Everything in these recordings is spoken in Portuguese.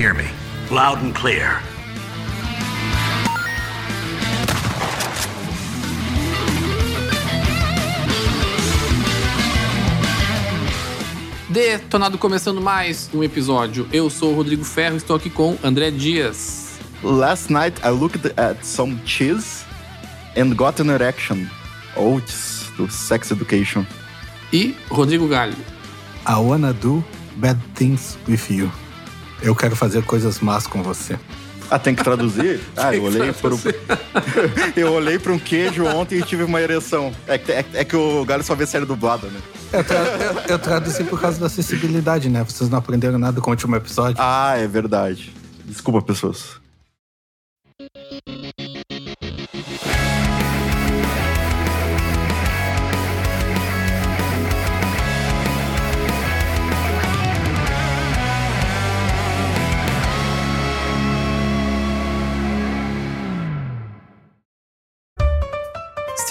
hear me? Loud and clear. Detonado começando mais um episódio. Eu sou o Rodrigo Ferro, estou aqui com André Dias. Last night I looked at some cheese and got an erection. Oats, do Sex Education. E Rodrigo Galho. I wanna do bad things with you. Eu quero fazer coisas más com você. Ah, tem que traduzir? Ah, eu olhei para eu olhei para um queijo ontem e tive uma ereção. É, que- é, é que o Galho só vê série dublada, né? Eu, tra- eu- eu traduzi por causa da acessibilidade, né? Vocês não aprenderam nada com o último episódio. Ah, é verdade. Desculpa, pessoas.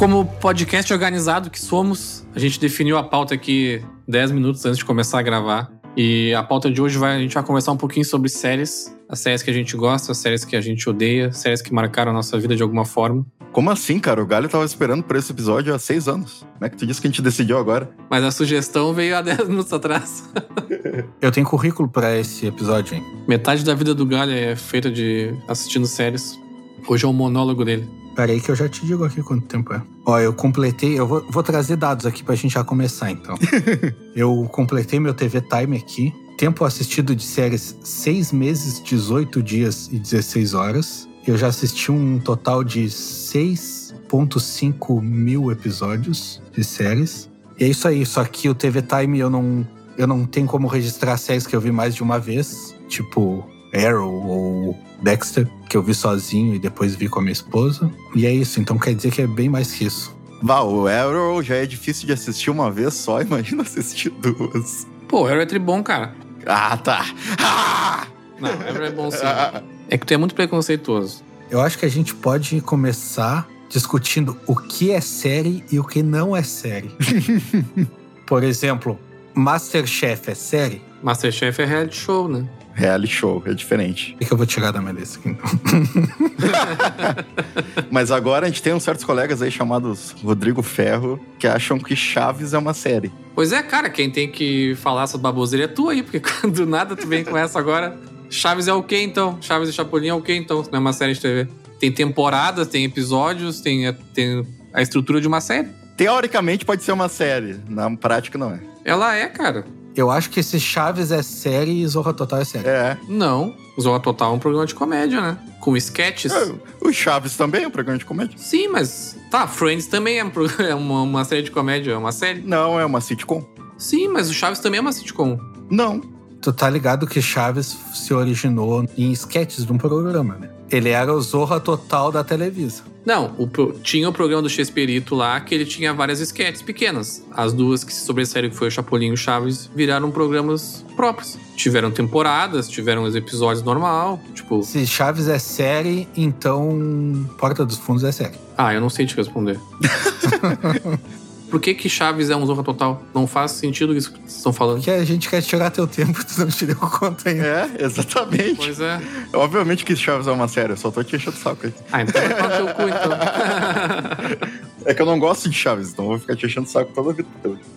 Como podcast organizado que somos, a gente definiu a pauta aqui 10 minutos antes de começar a gravar. E a pauta de hoje vai, a gente vai conversar um pouquinho sobre séries, as séries que a gente gosta, as séries que a gente odeia, séries que marcaram a nossa vida de alguma forma. Como assim, cara? O Galho tava esperando por esse episódio há seis anos. Como é que tu disse que a gente decidiu agora? Mas a sugestão veio há 10 minutos atrás. Eu tenho currículo pra esse episódio, hein? Metade da vida do Galho é feita de assistindo séries. Hoje é o monólogo dele. Pera aí que eu já te digo aqui quanto tempo é. Ó, eu completei, eu vou, vou trazer dados aqui pra gente já começar, então. eu completei meu TV Time aqui. Tempo assistido de séries 6 meses, 18 dias e 16 horas. Eu já assisti um total de 6.5 mil episódios de séries. E é isso aí, só que o TV Time eu não, eu não tenho como registrar séries que eu vi mais de uma vez. Tipo, Arrow ou Dexter, que eu vi sozinho e depois vi com a minha esposa. E é isso, então quer dizer que é bem mais que isso. Vá, o Arrow já é difícil de assistir uma vez só, imagina assistir duas. Pô, Arrow é tribom, cara. Ah, tá. Ah! Não, Arrow é bom sim. É que tu é muito preconceituoso. Eu acho que a gente pode começar discutindo o que é série e o que não é série. Por exemplo, Masterchef é série? Masterchef é reality show, né? Reality show, é diferente. O que eu vou tirar da minha lista aqui, então? Mas agora a gente tem uns certos colegas aí chamados Rodrigo Ferro que acham que Chaves é uma série. Pois é, cara, quem tem que falar essa baboseira é tu aí, porque do nada tu vem com essa agora. Chaves é o quê então? Chaves e Chapolin é o quê então? Não é uma série de TV. Tem temporadas, tem episódios, tem, tem a estrutura de uma série. Teoricamente pode ser uma série, na prática não é. Ela é, cara. Eu acho que esse Chaves é série e Zorra Total é série. É. Não. Zorra Total é um programa de comédia, né? Com sketches. É, O Chaves também é um programa de comédia? Sim, mas. Tá, Friends também é, um pro- é uma, uma série de comédia, é uma série. Não, é uma sitcom. Sim, mas o Chaves também é uma sitcom. Não. Tu tá ligado que Chaves se originou em sketches de um programa, né? Ele era o Zorra Total da Televisa. Não, o tinha o programa do Chespirito lá, que ele tinha várias sketches pequenas. As duas que se sobressaíram, que foi o Chapolin e o Chaves, viraram programas próprios. Tiveram temporadas, tiveram os episódios normal, tipo... Se Chaves é série, então Porta dos Fundos é série. Ah, eu não sei te responder. Por que, que Chaves é um Zorra Total? Não faz sentido isso que vocês estão falando. Porque a gente quer tirar teu tempo, tu não te deu conta ainda. É, exatamente. Pois é. Obviamente que Chaves é uma série, eu só tô te enchendo o saco aí. Ah, então vai pra teu cu, então. É que eu não gosto de Chaves, então eu vou ficar te enchendo o saco toda a vida.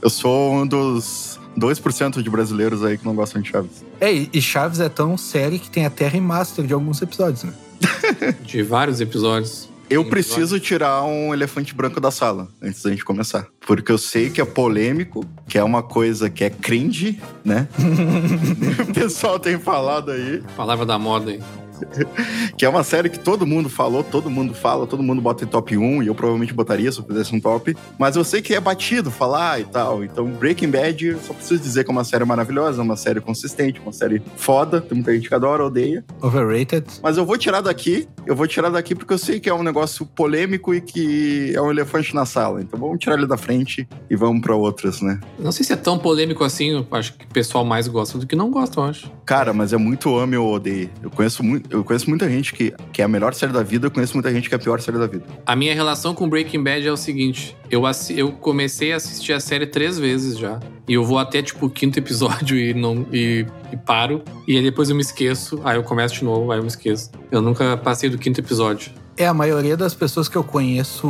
Eu sou um dos 2% de brasileiros aí que não gostam de Chaves. É, e e Chaves é tão série que tem até remaster de alguns episódios, né? De vários episódios. Eu preciso tirar um elefante branco da sala antes da gente começar. Porque eu sei que é polêmico, que é uma coisa que é cringe, né? o pessoal tem falado aí. Palavra da moda aí. Que é uma série que todo mundo falou, todo mundo fala, todo mundo bota em top 1, e eu provavelmente botaria se eu fizesse um top. Mas eu sei que é batido falar e tal. Então, Breaking Bad, eu só preciso dizer que é uma série maravilhosa, uma série consistente, uma série foda. Tem muita gente que adora, odeia. Overrated. Mas eu vou tirar daqui, eu vou tirar daqui porque eu sei que é um negócio polêmico e que é um elefante na sala. Então vamos tirar ele da frente e vamos pra outras, né? Não sei se é tão polêmico assim, eu acho que o pessoal mais gosta do que não gosta, eu acho. Cara, mas é muito ame ou odeie. Eu conheço, muito, eu conheço muita gente que, que é a melhor série da vida, eu conheço muita gente que é a pior série da vida. A minha relação com Breaking Bad é o seguinte: eu, eu comecei a assistir a série três vezes já. E eu vou até, tipo, o quinto episódio e, não, e, e paro. E aí depois eu me esqueço. Aí eu começo de novo, aí eu me esqueço. Eu nunca passei do quinto episódio. É, a maioria das pessoas que eu conheço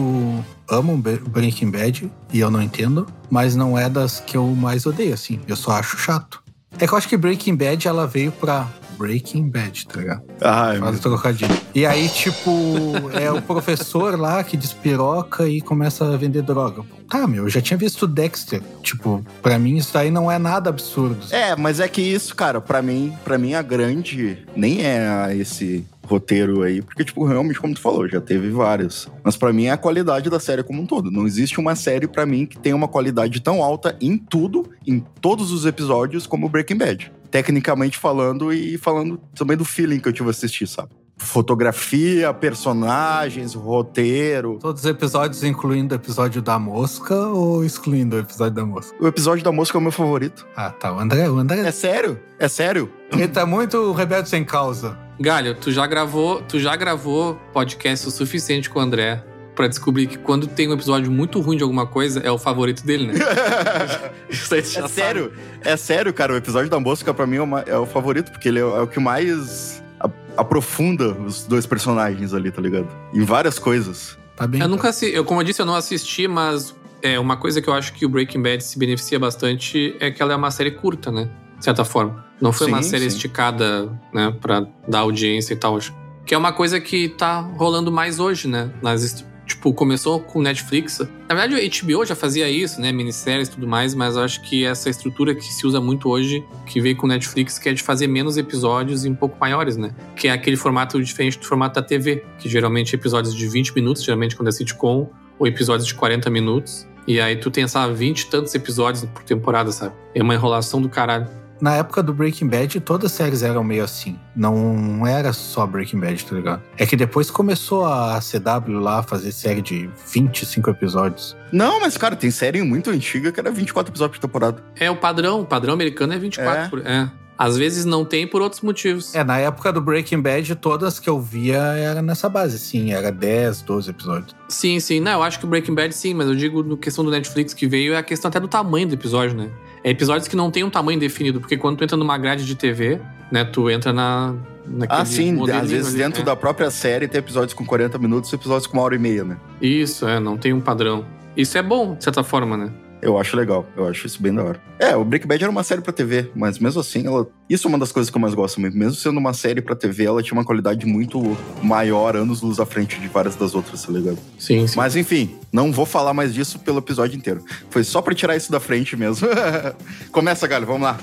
amam Breaking Bad e eu não entendo, mas não é das que eu mais odeio, assim. Eu só acho chato. É que eu acho que Breaking Bad ela veio pra Breaking Bad, tá ligado? Ai, Faz o trocadilho. E aí, tipo, é o professor lá que despiroca e começa a vender droga. Tá, meu, eu já tinha visto Dexter. Tipo, pra mim isso aí não é nada absurdo. É, mas é que isso, cara, pra mim, para mim a grande nem é esse roteiro aí, porque tipo, realmente como tu falou, já teve vários. Mas pra mim é a qualidade da série como um todo. Não existe uma série pra mim que tenha uma qualidade tão alta em tudo, em todos os episódios como Breaking Bad. Tecnicamente falando e falando também do feeling que eu tive a assistir, sabe? Fotografia, personagens, roteiro. Todos os episódios, incluindo o episódio da mosca ou excluindo o episódio da mosca? O episódio da música é o meu favorito. Ah, tá. O André, o André. É sério? É sério? Ele tá muito rebelde sem causa. Galho, tu já gravou, tu já gravou podcast o suficiente com o André pra descobrir que quando tem um episódio muito ruim de alguma coisa, é o favorito dele, né? Isso aí tu já É sabe. sério, é sério, cara. O episódio da mosca, pra mim, é, uma- é o favorito, porque ele é, é o que mais a- aprofunda os dois personagens ali, tá ligado? Em várias coisas. Tá bem. Eu então. nunca assisti, eu, como eu disse, eu não assisti, mas é uma coisa que eu acho que o Breaking Bad se beneficia bastante é que ela é uma série curta, né? De certa forma. Não foi uma Sim, série sim. esticada, né, pra dar audiência e tal. Que é uma coisa que tá rolando mais hoje, né? Nas, tipo, começou com Netflix. Na verdade, o HBO já fazia isso, né? Minisséries e tudo mais, mas eu acho que essa estrutura que se usa muito hoje, que veio com Netflix, que é de fazer menos episódios e um pouco maiores, né? Que é aquele formato diferente do formato da TV, que geralmente é episódios de 20 minutos, geralmente quando é sitcom, ou episódios de 40 minutos. E aí tu tem, sabe, 20 e tantos episódios por temporada, sabe? É uma enrolação do caralho. Na época do Breaking Bad, todas as séries eram meio assim. Não era só Breaking Bad, tá ligado? É que depois começou a CW lá a fazer série de 25 episódios. Não, mas, cara, tem série muito antiga que era 24 episódios por temporada. É o padrão, o padrão americano é 24 É. por. É. Às vezes não tem por outros motivos. É, na época do Breaking Bad, todas que eu via era nessa base, sim. Era 10, 12 episódios. Sim, sim. Não, eu acho que o Breaking Bad sim, mas eu digo no questão do Netflix que veio é a questão até do tamanho do episódio, né? É episódios que não tem um tamanho definido, porque quando tu entra numa grade de TV, né, tu entra na. Naquele Ah, sim, às vezes ali, dentro é. da própria série tem episódios com 40 minutos e episódios com uma hora e meia, né? Isso, é, não tem um padrão. Isso é bom, de certa forma, né? Eu acho legal, eu acho isso bem da hora. É, o Breaking Bad era uma série pra TV, mas mesmo assim, ela. Isso é uma das coisas que eu mais gosto mesmo. Mesmo sendo uma série pra TV, ela tinha uma qualidade muito maior, anos luz à frente de várias das outras, tá ligado? Sim, sim. Mas enfim, não vou falar mais disso pelo episódio inteiro. Foi só pra tirar isso da frente mesmo. Começa, galera, vamos lá.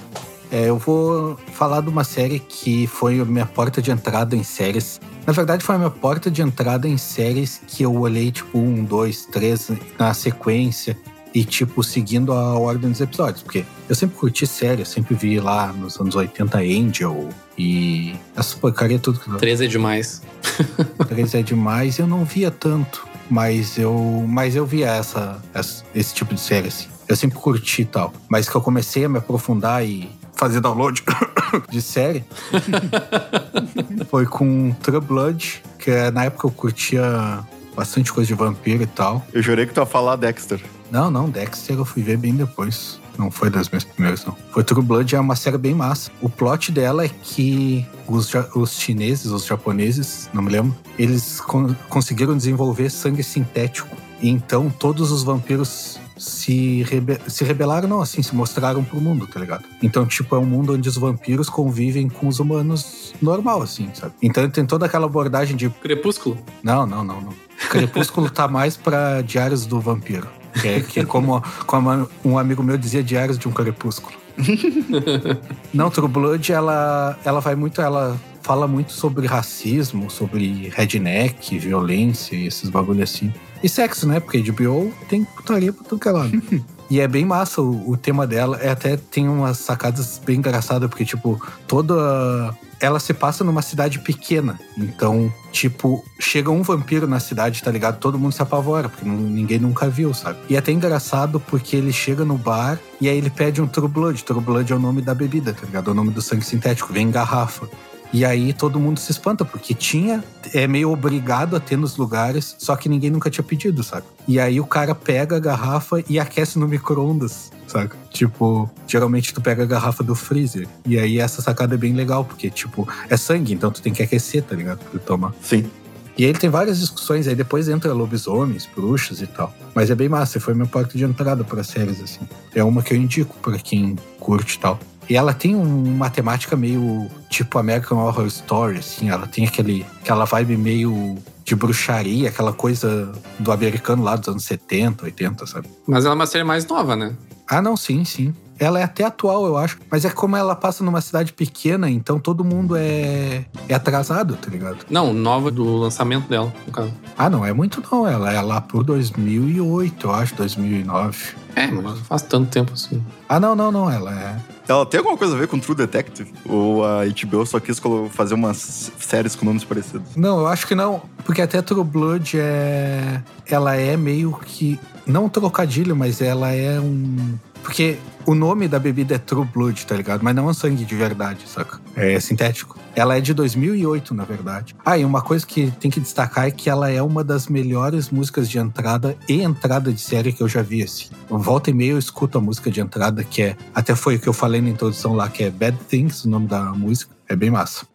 É, eu vou falar de uma série que foi a minha porta de entrada em séries. Na verdade, foi a minha porta de entrada em séries que eu olhei, tipo, um, dois, três na sequência e, tipo, seguindo a ordem dos episódios. Porque eu sempre curti série, eu sempre vi lá nos anos 80 Angel e essa porcaria tudo que 13 é demais. três é demais. Eu não via tanto, mas eu, mas eu via essa, essa- esse tipo de série, assim. Eu sempre curti e tal. Mas que eu comecei a me aprofundar e fazer download de série foi com True Blood, que é, na época eu curtia bastante coisa de vampiro e tal. Eu jurei que tu ia falar Dexter. Não, não, Dexter eu fui ver bem depois. Não foi das minhas primeiras, não. Foi True Blood, é uma série bem massa. O plot dela é que os, os chineses, os japoneses, não me lembro, eles con conseguiram desenvolver sangue sintético. E então todos os vampiros se, rebe se rebelaram, não, assim, se mostraram pro mundo, tá ligado? Então, tipo, é um mundo onde os vampiros convivem com os humanos normal, assim, sabe? Então tem toda aquela abordagem de. Crepúsculo? Não, não, não, não. Crepúsculo tá mais pra Diários do Vampiro. Que é, que é como, como um amigo meu dizia, Diários de um Crepúsculo. não, True Blood, ela, ela vai muito. Ela fala muito sobre racismo, sobre redneck, violência e esses bagulho assim. E sexo, né? Porque HBO tem putaria pra tudo que é lado. E é bem massa o, o, tema dela. É até tem umas sacadas bem engraçadas, porque, tipo, toda. Ela se passa numa cidade pequena. Então, tipo, chega um vampiro na cidade, tá ligado? Todo mundo se apavora, porque ninguém nunca viu, sabe? E é até engraçado porque ele chega no bar e aí ele pede um True Blood. True Blood é o nome da bebida, tá ligado? É o nome do sangue sintético, vem em garrafa. E aí todo mundo se espanta, porque tinha, é meio obrigado a ter nos lugares, só que ninguém nunca tinha pedido, sabe? E aí o cara pega a garrafa e aquece no micro-ondas, sabe? Tipo, geralmente tu pega a garrafa do freezer. E aí essa sacada é bem legal, porque, tipo, é sangue, então tu tem que aquecer, tá ligado? Pra tomar. Sim. E aí ele tem várias discussões, aí depois entra lobisomens, bruxas e tal. Mas é bem massa, foi meu porta de entrada para séries, assim. É uma que eu indico para quem curte e tal. E ela tem uma temática meio tipo American Horror Story, assim. Ela tem aquele, aquela vibe meio de bruxaria, aquela coisa do americano lá dos anos 70, 80, sabe? Mas ela é uma série mais nova, né? Ah, não, sim, sim. Ela é até atual, eu acho. Mas é como ela passa numa cidade pequena, então todo mundo é, é atrasado, tá ligado? Não, nova do lançamento dela, no caso. Ah, não é muito não. Ela é lá por 2008, eu acho, 2009. É, mas faz tanto tempo assim. Ah, não, não, não. Ela é. Ela tem alguma coisa a ver com True Detective? Ou a HBO só quis fazer umas séries com nomes parecidos? Não, eu acho que não. Porque até True Blood é. Ela é meio que. Não um trocadilho, mas ela é um. Porque o nome da bebida é True Blood, tá ligado? Mas não é sangue de verdade, saca? É sintético. Ela é de 2008, na verdade. Ah, e uma coisa que tem que destacar é que ela é uma das melhores músicas de entrada e entrada de série que eu já vi, assim. Volta e meia eu escuto a música de entrada, que é... Até foi o que eu falei na introdução lá, que é Bad Things, o nome da música. É bem massa.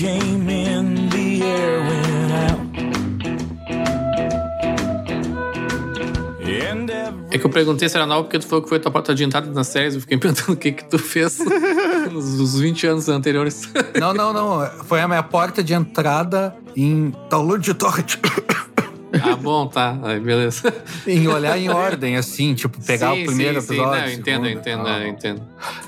Came in, the air went out. É que eu perguntei se era nova porque tu falou que foi a tua porta de entrada nas séries. Eu fiquei perguntando o que que tu fez nos 20 anos anteriores. Não, não, não. Foi a minha porta de entrada em download de torrent. Ah, bom, tá. Aí, beleza. em olhar em ordem, assim, tipo, pegar sim, o primeiro sim, episódio. Sim, não, entendo, entendo, ah. entendo.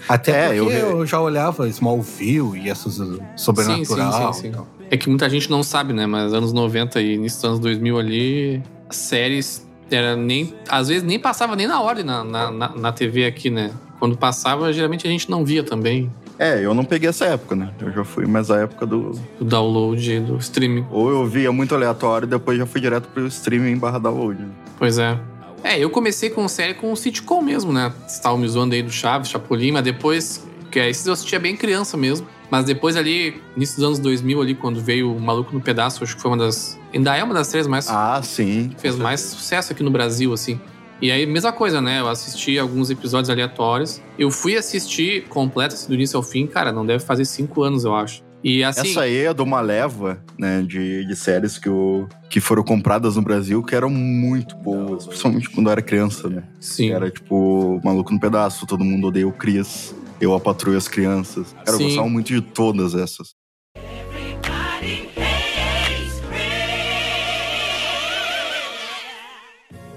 Até é, porque eu... eu... já olhava Smallville e essas sobrenatural. Sim, sim, sim, sim. É que muita gente não sabe, né? Mas anos 90 e início dos anos 2000 ali, séries era nem. Às vezes nem passava nem na ordem na, na, na, na TV aqui, né? Quando passava, geralmente a gente não via também. É, eu não peguei essa época, né? Eu já fui mais a época do... Do download, do streaming. Ou eu via muito aleatório e depois já fui direto pro streaming barra download. Né? Pois é. É, eu comecei com série com o sitcom mesmo, né? Estava me zoando aí do Chaves, Chapolin, mas depois... Que esses eu assistia bem criança mesmo. Mas depois ali, início dos anos 2000 ali, quando veio o Maluco no Pedaço, acho que foi uma das... Ainda é uma das séries mais... Ah, sim. Fez mais sucesso aqui no Brasil, assim. E aí, mesma coisa, né? Eu assisti alguns episódios aleatórios. Eu fui assistir completo, assim, do início ao fim. Cara, não deve fazer cinco anos, eu acho. E assim... Essa aí é de uma leva, né, de, de séries que, o, que foram compradas no Brasil que eram muito boas, principalmente quando eu era criança, né? Sim. Era tipo Maluco no Pedaço, Todo Mundo Odeia o Cris, Eu, a Patrulha as Crianças. Cara, eu gostava muito de todas essas.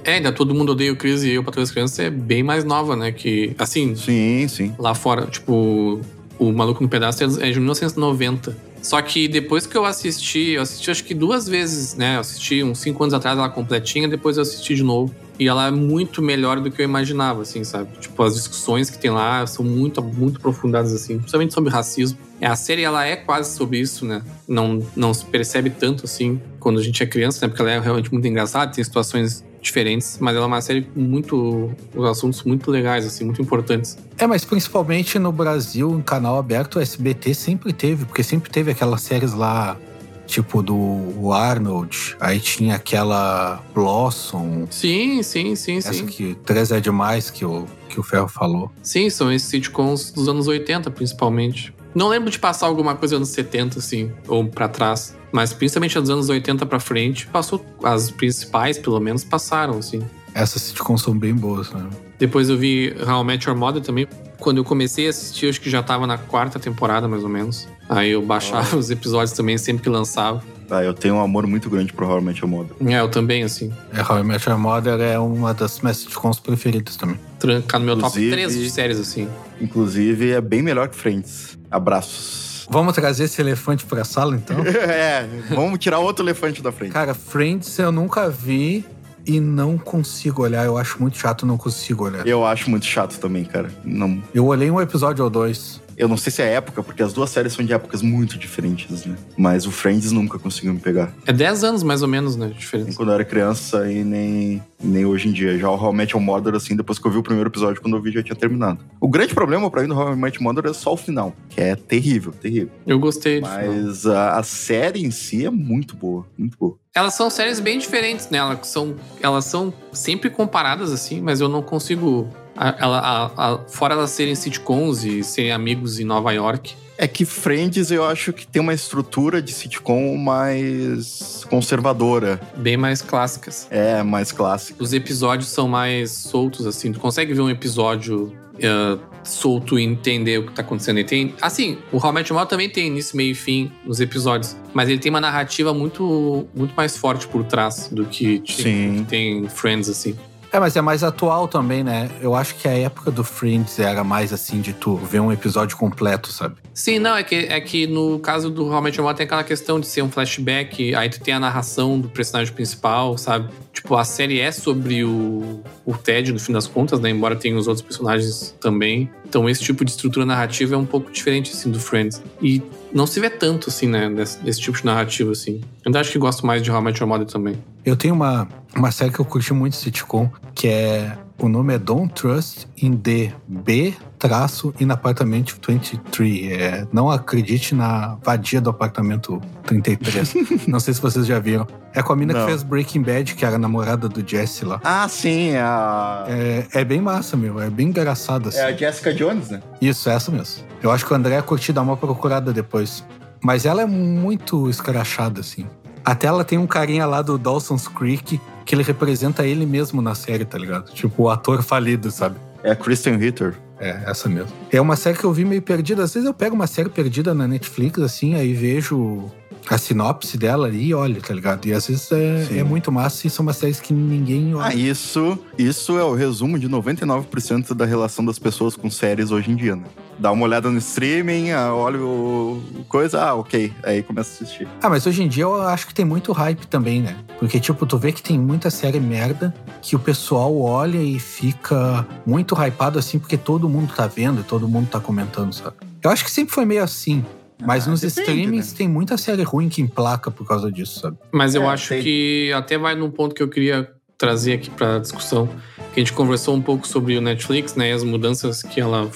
É, ainda todo mundo odeia o Chris e eu, para as crianças, é bem mais nova, né? Que, assim. Sim, sim. Lá fora, tipo, o Maluco no Pedaço é de 1990. Só que depois que eu assisti, eu assisti acho que duas vezes, né? Eu assisti uns cinco anos atrás ela completinha, depois eu assisti de novo. E ela é muito melhor do que eu imaginava, assim, sabe? Tipo, as discussões que tem lá são muito, muito aprofundadas, assim, principalmente sobre racismo. A série, ela é quase sobre isso, né? Não, não se percebe tanto, assim, quando a gente é criança, né? Porque ela é realmente muito engraçada, tem situações diferentes, mas ela é uma série com muito. os assuntos muito legais, assim, muito importantes. É, mas principalmente no Brasil, em canal aberto, o SBT sempre teve, porque sempre teve aquelas séries lá, tipo do Arnold, aí tinha aquela Blossom, Sim, sim, sim, essa sim. que três é demais que o, que o Ferro falou. Sim, são esses sitcoms dos anos 80, principalmente. Não lembro de passar alguma coisa dos anos 70, assim, ou pra trás. Mas principalmente dos anos 80 pra frente, passou. As principais, pelo menos, passaram, assim. Essas sitcoms são bem boas, né? Depois eu vi How I Met Your Mother também. Quando eu comecei a assistir, eu acho que já tava na quarta temporada, mais ou menos. Aí eu baixava os episódios também sempre que lançava. Ah, eu tenho um amor muito grande pro How I Met Your Mother. É, eu também, assim. É, How I Met Your Mother é uma das minhas sitcoms preferidas também. Trancar no meu top Inclusive- 3 de séries, assim. Inclusive, é bem melhor que Friends. Abraços. Vamos trazer esse elefante pra sala, então? é, vamos tirar outro elefante da frente. Cara, Friends eu nunca vi e não consigo olhar. Eu acho muito chato, não consigo olhar. Eu acho muito chato também, cara. Não, Eu olhei um episódio ou dois. Eu não sei se é época, porque as duas séries são de épocas muito diferentes, né? Mas o Friends nunca conseguiu me pegar. É 10 anos, mais ou menos, né? Nem diferença. quando eu era criança e nem, nem hoje em dia. Já o How I Met Your Mother, assim, depois que eu vi o primeiro episódio, quando eu vi, já tinha terminado. O grande problema pra mim do How I Met Your Mother é só o final, que é terrível, terrível. Eu gostei. do final. Mas a, a série em si é muito boa, muito boa. Elas são séries bem diferentes, né? Elas são, elas são sempre comparadas, assim, mas eu não consigo. Ela, a- a- fora elas serem sitcoms e serem amigos em Nova York. É que Friends eu acho que tem uma estrutura de sitcom mais conservadora. Bem mais clássicas. É, mais clássica. Os episódios são mais soltos, assim. Tu consegue ver um episódio eh, solto e entender o que tá acontecendo. Ele tem. Assim, o How I Met Your também tem início, meio e fim nos episódios. Mas ele tem uma narrativa muito, muito mais forte por trás do que, Sim. que tem Friends, assim. É, mas é mais atual também, né? Eu acho que a época do Friends era mais assim de tu ver um episódio completo, sabe? Sim, não, é que, é que no caso do Your Mother tem aquela questão de ser um flashback, aí tu tem a narração do personagem principal, sabe? Tipo, a série é sobre o, o Ted, no fim das contas, né? Embora tenha os outros personagens também. Então esse tipo de estrutura narrativa é um pouco diferente, assim, do Friends. E não se vê tanto, assim, né? Desse, desse tipo de narrativa, assim. Eu ainda acho que gosto mais de How I Met Your Mother também. Eu tenho uma, uma série que eu curti muito sitcom, que é. O nome é Don't Trust in the B traço in apartamento 23. É, não acredite na vadia do apartamento 33. não sei se vocês já viram. É com a mina Não. que fez Breaking Bad, que era a namorada do Jesse lá. Ah, sim, é a. É, é bem massa, meu. É bem engraçado, assim. É a Jessica Jones, né? Isso, essa mesmo. Eu acho que o André curtiu dar uma procurada depois. Mas ela é muito escrachada, assim. Até ela tem um carinha lá do Dawson's Creek que ele representa ele mesmo na série, tá ligado? Tipo, o ator falido, sabe? É a Kristen Ritter. É, essa mesmo. É uma série que eu vi meio perdida. Às vezes eu pego uma série perdida na Netflix, assim, aí vejo a sinopse dela ali e olho, tá ligado? E às vezes é, é muito massa e são umas séries que ninguém olha. Ah, isso, isso é o resumo de 99% da relação das pessoas com séries hoje em dia, né? Dá uma olhada no streaming, ah, olha o o coisa, ah, ok. Aí começa a assistir. Ah, mas hoje em dia eu acho que tem muito hype também, né? Porque, tipo, tu vê que tem muita série merda que o pessoal olha e fica muito hypado assim, porque todo mundo tá vendo e todo mundo tá comentando, sabe? Eu acho que sempre foi meio assim. Mas Ah, nos depende, streamings né? tem muita série ruim que emplaca por causa disso, sabe? Mas eu É, acho tem- que até vai num ponto que eu queria trazer aqui pra discussão. Que a gente conversou um pouco sobre o Netflix, né? E as mudanças que ela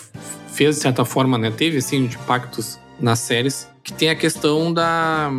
fez, de certa forma, né? Teve, assim, de impactos nas séries. Que tem a questão da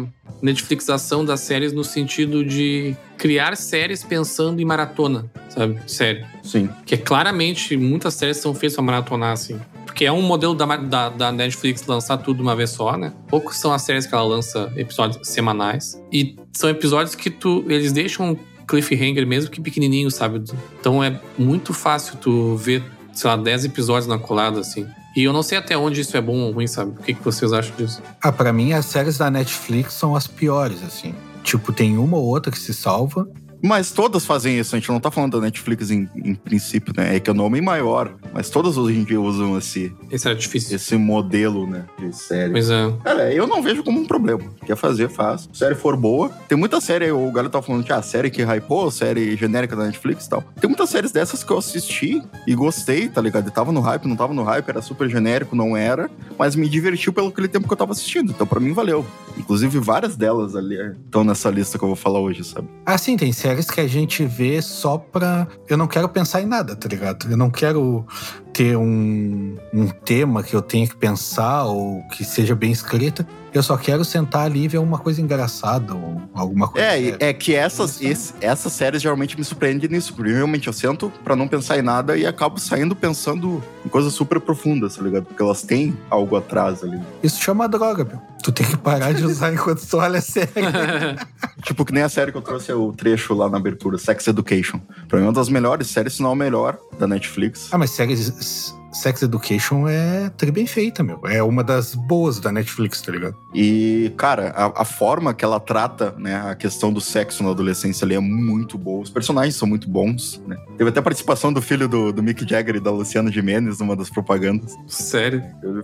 Netflixação das séries no sentido de criar séries pensando em maratona, sabe? Série. Sim. Que é claramente, muitas séries são feitas pra maratonar, assim. Porque é um modelo da, da, da Netflix lançar tudo uma vez só, né? Poucos são as séries que ela lança episódios semanais. E são episódios que tu. Eles deixam cliffhanger mesmo que pequenininho, sabe? Então é muito fácil tu ver, sei lá, 10 episódios na colada, assim. E eu não sei até onde isso é bom ou ruim, sabe? O que, que vocês acham disso? Ah, pra mim as séries da Netflix são as piores, assim. Tipo, tem uma ou outra que se salva. Mas todas fazem isso, a gente não tá falando da Netflix em, em princípio, né? É que é o nome maior. Mas todas hoje em dia usam esse, Esse era difícil. esse modelo, né? De série. Pois é. Cara, eu não vejo como um problema. Quer fazer, faz. Se a série for boa. Tem muita série, o galera tá falando que a série que hypou, série genérica da Netflix e tal. Tem muitas séries dessas que eu assisti e gostei, tá ligado? E tava no hype, não tava no hype, era super genérico, não era. Mas me divertiu pelo aquele tempo que eu tava assistindo. Então pra mim valeu. Inclusive várias delas ali estão nessa lista que eu vou falar hoje, sabe? Ah, sim, tem série séries que a gente vê só pra. Eu não quero pensar em nada, tá ligado? Eu não quero ter um, um tema que eu tenha que pensar ou que seja bem escrita. Eu só quero sentar ali e ver uma coisa engraçada ou alguma coisa. É, séria. é que essas, esse- essas séries geralmente me surpreendem nisso. Porque realmente eu sento pra não pensar em nada e acabo saindo pensando em coisas super profundas, tá ligado? Porque elas têm algo atrás ali. Isso chama droga, meu. Tu tem que parar de usar enquanto tu olha a série. Tipo, que nem a série que eu trouxe o trecho lá na abertura, Sex Education. Pra mim é uma das melhores séries, se não a melhor, da Netflix. Ah, mas séries Sex Education é tri bem feita, meu. É uma das boas da Netflix, tá ligado? E, cara, a, a forma que ela trata, né, a questão do sexo na adolescência ali é muito boa. Os personagens são muito bons, né? Teve até a participação do filho do, do Mick Jagger e da Luciana Gimenez numa das propagandas. Sério.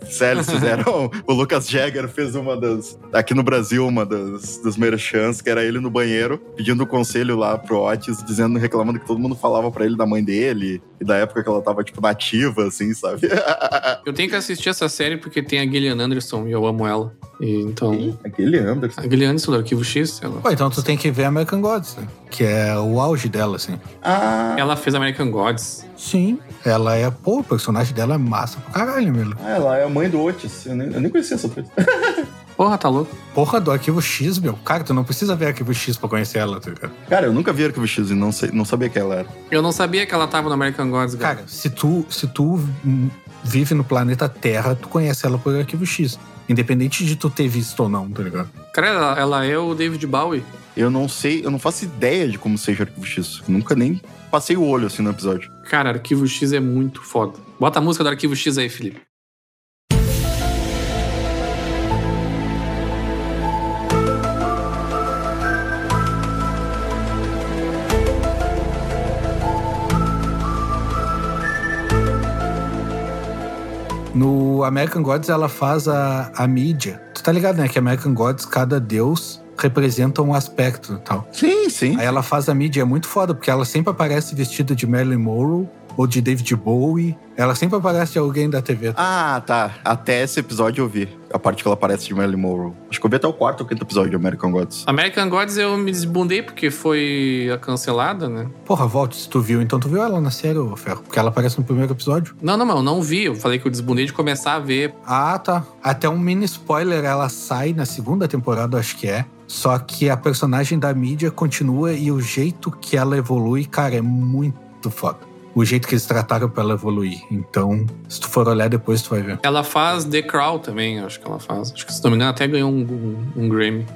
Sério, eles fizeram. o Lucas Jagger fez uma das. Aqui no Brasil, uma das, das merchants, que era ele no banheiro, pedindo conselho lá pro Otis, dizendo, reclamando que todo mundo falava pra ele da mãe dele, e da época que ela tava, tipo, nativa, assim, sabe? Eu tenho que assistir essa série porque tem a Gillian Anderson e eu amo ela. E, então. Aquele Anderson. A Gillian Anderson do Arquivo X, ela, Pô, então tu tem que ver American Gods, né? Que é o auge dela, assim. Ah, ela fez American Gods. Sim, ela é. Pô, o personagem dela é massa pra caralho, meu. ah, ela é a mãe do Otis. Eu nem, eu nem conhecia essa atriz. Porra, tá louco. Porra do Arquivo X, meu. Cara, tu não precisa ver Arquivo X pra conhecer ela, tá ligado? Cara, eu nunca vi Arquivo X e não, sei, não sabia que ela era. Eu não sabia que ela tava no American Gods, cara. Cara, se tu, se tu hum, vive no planeta Terra, tu conhece ela por Arquivo X. Independente de tu ter visto ou não, tá ligado? Cara, ela, ela é o David Bowie. Eu não sei, eu não faço ideia de como seja Arquivo X. Nunca nem passei o olho assim no episódio. Cara, Arquivo X é muito foda. Bota a música do Arquivo X aí, Felipe. No American Gods, ela faz a, a mídia. Tu tá ligado, né? Que American Gods, cada deus representa um aspecto e tal. Sim, sim. Aí ela faz a mídia, é muito foda, porque ela sempre aparece vestida de Marilyn Monroe ou de David Bowie. Ela sempre aparece de alguém da TV. Ah, tá. Até esse episódio eu vi. A parte que ela aparece de Marilyn Monroe. Acho que eu vi até o quarto ou quinto episódio de American Gods. American Gods eu me desbundei porque foi a cancelada, né? Porra, Volte, se tu viu, então tu viu ela na série, ô Ferro? Porque ela aparece no primeiro episódio. Não, não, não, eu não vi. Eu falei que eu desbundei de começar a ver. Ah, tá. Até um mini spoiler, ela sai na segunda temporada, acho que é. Só que a personagem da mídia continua e o jeito que ela evolui, cara, é muito foda. O jeito que eles trataram pra ela evoluir. Então, se tu for olhar depois, tu vai ver. Ela faz The Crow também, acho que ela faz. Acho que, se não me engano, até ganhou um, um, um Grammy.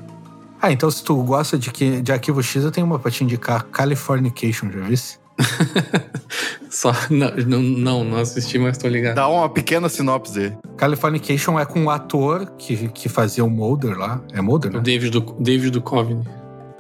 Ah, então se tu gosta de, que, de Arquivo X, eu tenho uma pra te indicar. Californication, já visse? Só. Não, não, não, assisti, mas tô ligado. Dá uma pequena sinopse aí. Californication é com o ator que, que fazia o Mulder lá. É Mulder, O né? David do, David Duchovny.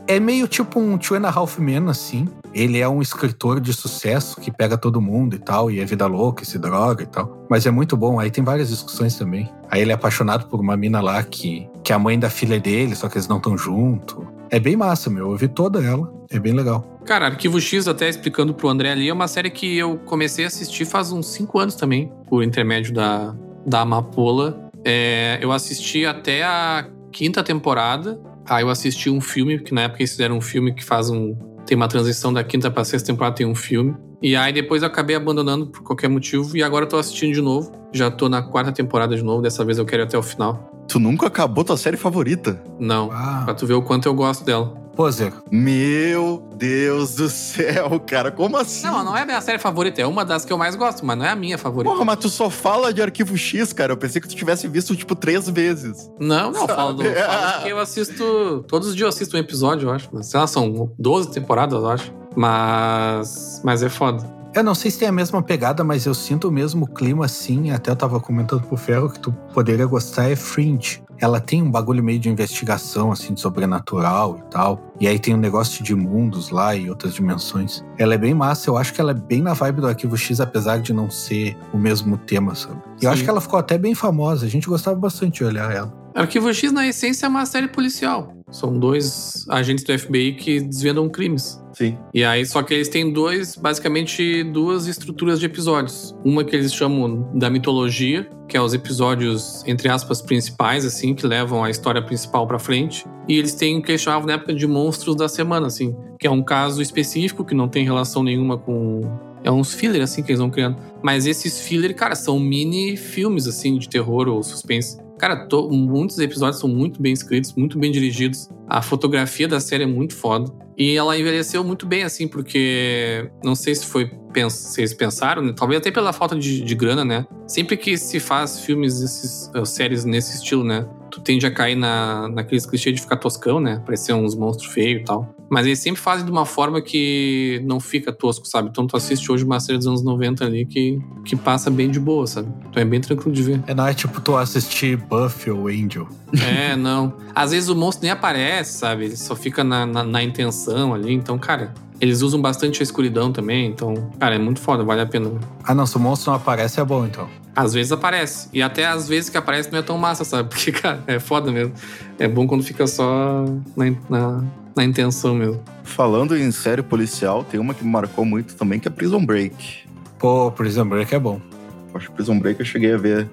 É meio tipo um Two and a Half Men, assim. Ele é um escritor de sucesso que pega todo mundo e tal, e é vida louca, e se droga e tal. Mas é muito bom, aí tem várias discussões também. Aí ele é apaixonado por uma mina lá que, que é a mãe da filha dele, só que eles não estão junto. É bem massa, meu. Eu vi toda ela. É bem legal. Cara, Arquivo X, até explicando pro André ali, é uma série que eu comecei a assistir faz uns 5 anos também, por intermédio da, da Amapola. É, eu assisti até a quinta temporada. Aí eu assisti um filme, que na época eles fizeram um filme que faz um. Tem uma transição da quinta pra sexta temporada, tem um filme. E aí depois eu acabei abandonando por qualquer motivo. E agora eu tô assistindo de novo. Já tô na quarta temporada de novo. Dessa vez eu quero ir até o final. Tu nunca acabou tua série favorita? Não. Ah. Pra tu ver o quanto eu gosto dela. Zé, Meu Deus do céu, cara. Como assim? Não, não é a minha série favorita. É uma das que eu mais gosto, mas não é a minha favorita. Porra, mas tu só fala de Arquivo X, cara. Eu pensei que tu tivesse visto, tipo, três vezes. Não, não, eu falo, do, falo porque eu assisto. Todos os dias eu assisto um episódio, eu acho. Mas, sei lá, são 12 temporadas, eu acho. Mas. Mas é foda. eu não sei se tem a mesma pegada, mas eu sinto o mesmo clima assim. Até eu tava comentando pro Ferro que tu poderia gostar é Fringe. Ela tem um bagulho meio de investigação, assim, de sobrenatural e tal. E aí tem um negócio de mundos lá e outras dimensões. Ela é bem massa, eu acho que ela é bem na vibe do Arquivo X, apesar de não ser o mesmo tema, sabe? E eu acho que ela ficou até bem famosa, a gente gostava bastante de olhar ela. Arquivo X, na essência, é uma série policial. São dois agentes do FBI que desvendam crimes. Sim. E aí, só que eles têm dois, basicamente, duas estruturas de episódios. Uma que eles chamam da mitologia, que é os episódios, entre aspas, principais, assim, que levam a história principal pra frente. E eles têm o que eles chamavam na época de monstros da semana, assim, que é um caso específico que não tem relação nenhuma com. É uns filler, assim, que eles vão criando. Mas esses filler, cara, são mini filmes, assim, de terror ou suspense. Cara, to- muitos episódios são muito bem escritos, muito bem dirigidos. A fotografia da série é muito foda. E ela envelheceu muito bem, assim, porque não sei se foi pens eles pensaram, né? talvez até pela falta de, de grana, né? Sempre que se faz filmes, esses, séries nesse estilo, né? Tu tende a cair na, naqueles clichês de ficar toscão, né? Parecer uns monstros feios e tal. Mas eles sempre fazem de uma forma que não fica tosco, sabe? Então tu assiste hoje uma série dos anos 90 ali que, que passa bem de boa, sabe? Então é bem tranquilo de ver. É, não é tipo tu assistir Buffy ou Angel. É, não. Às vezes o monstro nem aparece, sabe? Ele só fica na, na, na intenção ali. Então, cara, eles usam bastante a escuridão também. Então, cara, é muito foda, vale a pena. Ah, não, se o monstro não aparece, é bom, então. Às vezes aparece. E até às vezes que aparece não é tão massa, sabe? Porque, cara, é foda mesmo. É bom quando fica só na, na, na intenção mesmo. Falando em série policial, tem uma que me marcou muito também, que é Prison Break. Pô, Prison Break é bom. Acho que Prison Break eu cheguei a ver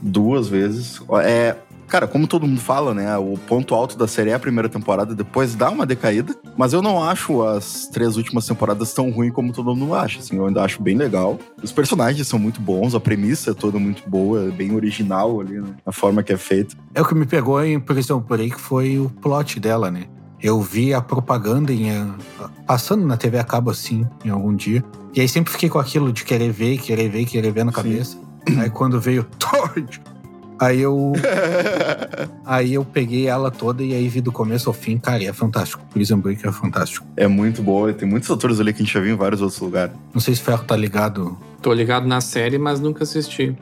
duas vezes. É, cara, como todo mundo fala, né? O ponto alto da série é a primeira temporada, depois dá uma decaída. Mas eu não acho as três últimas temporadas tão ruim como todo mundo acha. Assim, eu ainda acho bem legal. Os personagens são muito bons, a premissa é toda muito boa, é bem original ali, né? A forma que é feita. É o que me pegou em Prison Break foi o plot dela, né? Eu vi a propaganda em, passando na TV a cabo assim, em algum dia. E aí sempre fiquei com aquilo de querer ver, querer ver, querer ver na Sim. cabeça. Aí quando veio Torch, aí eu aí eu peguei ela toda e aí vi do começo ao fim, cara, e é fantástico. Prison Break é fantástico. É muito boa, e tem muitos atores ali que a gente já viu em vários outros lugares. Não sei se o Ferro tá ligado. Tô ligado na série, mas nunca assisti.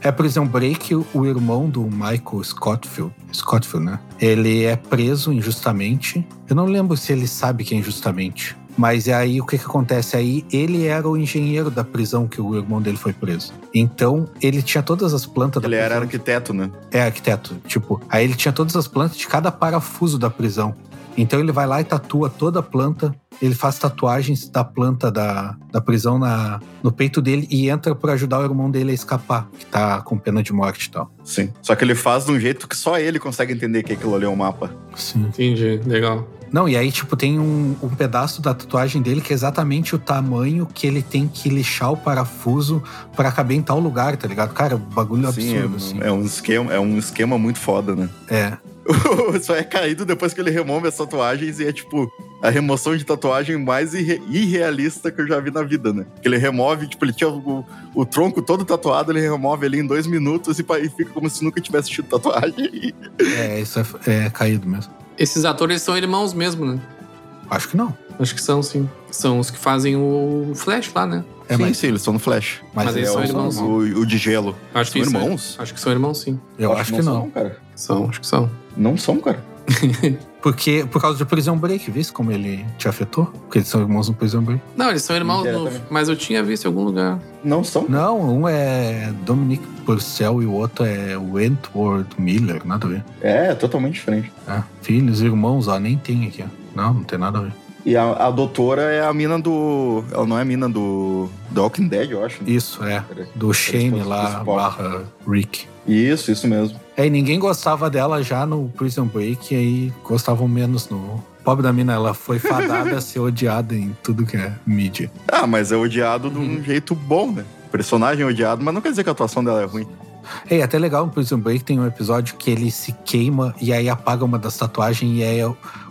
É Prison Break, o irmão do Michael Scottfield, Scottfield, né? Ele é preso injustamente. Eu não lembro se ele sabe que é injustamente. Mas é aí o que, que acontece? Aí ele era o engenheiro da prisão que o irmão dele foi preso. Então ele tinha todas as plantas da Ele era prisão. arquiteto, né? É arquiteto. Tipo, aí ele tinha todas as plantas de cada parafuso da prisão. Então ele vai lá e tatua toda a planta. Ele faz tatuagens da planta da, da prisão na, no peito dele e entra pra ajudar o irmão dele a escapar, que tá com pena de morte e tal. Sim. Só que ele faz de um jeito que só ele consegue entender que aquilo ali é um mapa. Sim. Entendi, legal. Não, e aí, tipo, tem um, um pedaço da tatuagem dele que é exatamente o tamanho que ele tem que lixar o parafuso pra caber em tal lugar, tá ligado? Cara, bagulho Sim, é, absurdo, assim. é um esquema, é um esquema muito foda, né? É. Só é caído depois que ele remove as tatuagens e é tipo a remoção de tatuagem mais irre- irrealista que eu já vi na vida, né? Que ele remove, tipo, ele tinha o, o tronco todo tatuado, ele remove ele em dois minutos e, e fica como se nunca tivesse tido tatuagem. É, isso é, é caído mesmo. Esses atores são irmãos mesmo, né? Acho que não. Acho que são, sim. São os que fazem o Flash lá, né? É, sim, mas, sim, eles estão no Flash. mas, mas eles é são o- irmãos. O, o de gelo. Acho São que é- irmãos? Acho que são irmãos, sim. Eu acho, que não. São, cara. São, acho que são. Não são, cara. Porque, por causa de Prison Break, viste como ele te afetou? Porque eles são irmãos no Prison Break. Não, eles são irmãos, no- mas eu tinha visto em algum lugar. Não são. Não, um é Dominic Purcell e o outro é Wentworth Miller, nada a ver. É, é totalmente diferente. É, filhos, irmãos, ó, nem tem aqui. ó. Não, não tem nada a ver. E a, a doutora é a mina do. Ela não é a mina do. Do Walking Dead, eu acho. né? Isso, é. Do Shane lá, principal. barra Rick. Isso, isso mesmo. É, e ninguém gostava dela já no Prison Break, e aí gostavam menos no. Pobre da mina, ela foi fadada a ser odiada em tudo que é mídia. Ah, mas é odiado de Uhum. um jeito bom, né? Personagem odiado, mas não quer dizer que a atuação dela é ruim. É, até legal no Prison Break tem um episódio que ele se queima e aí apaga uma das tatuagens e é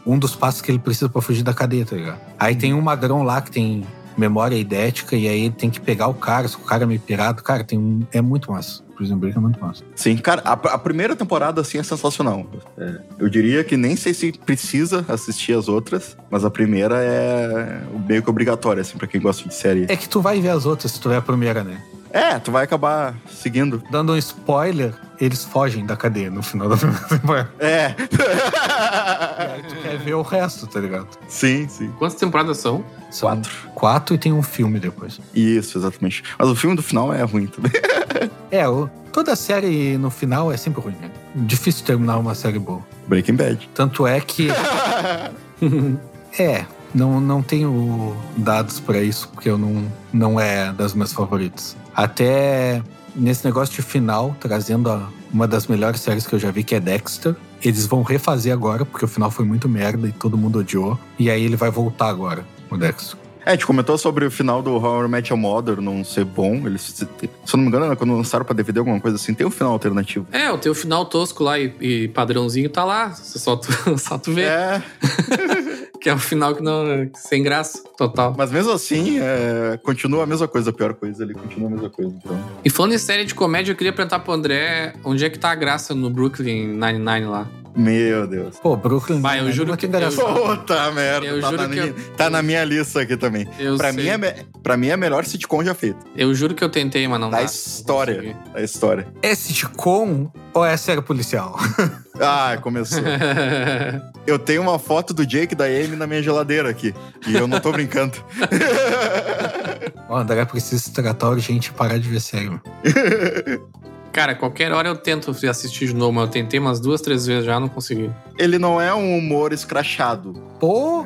um dos passos que ele precisa pra fugir da cadeia, tá ligado? Aí tem um magrão lá que tem memória idética e aí ele tem que pegar o cara, se o cara é meio pirado. Cara, tem um. É muito massa. Prison Break é muito massa. Sim, cara, a, a primeira temporada, assim, é sensacional. É, eu diria que nem sei se precisa assistir as outras, mas a primeira é meio que obrigatória, assim, pra quem gosta de série. É que tu vai ver as outras se tu ver a primeira, né? É, tu vai acabar seguindo. Dando um spoiler, eles fogem da cadeia no final da primeira temporada. É. E aí tu quer ver o resto, tá ligado? sim, sim. Quantas temporadas são? São Quatro. Quatro e tem um filme depois. Isso, exatamente. Mas o filme do final é ruim também. É, o- toda série no final é sempre ruim, né? difícil terminar uma série boa. Breaking Bad. Tanto é que. é, não, não tenho dados pra isso, porque eu não, não é das minhas favoritas. Até nesse negócio de final, trazendo a- uma das melhores séries que eu já vi, que é Dexter. Eles vão refazer agora, porque o final foi muito merda e todo mundo odiou. E aí ele vai voltar agora, o Dexter. É, a gente comentou sobre o final do Horror Match Your Mother não ser bom. Eles, se eu não me engano, quando lançaram pra DVD alguma coisa assim, tem um final alternativo. É, o teu final tosco lá e, e padrãozinho tá lá. Você Só tu, só tu vê. É, Que é um final que não. sem graça, total. mas mesmo assim, é, continua a mesma coisa, a pior coisa ali, continua a mesma coisa. Então. E falando em série de comédia, eu queria perguntar pro André onde é que tá a graça no Brooklyn Nine-Nine lá. Meu Deus. Pô, Brooklyn. Vai, eu Nine-Nine juro é que- engraçado. Puta merda, Eu tá, juro na que minha, eu- tá na minha lista aqui também. Eu Pra sei. mim, é, me- pra mim é a melhor sitcom já feita. Eu juro que eu tentei, mas não Da dá. história. Da história. É sitcom ou é série policial? Ah, começou. Eu tenho uma foto do Jake da Amy na minha geladeira aqui. E eu não tô brincando. o André precisa se tratar urgente e parar de ver série. Cara, qualquer hora eu tento assistir de novo, mas eu tentei umas duas, três vezes já, não consegui. Ele não é um humor escrachado. Pô,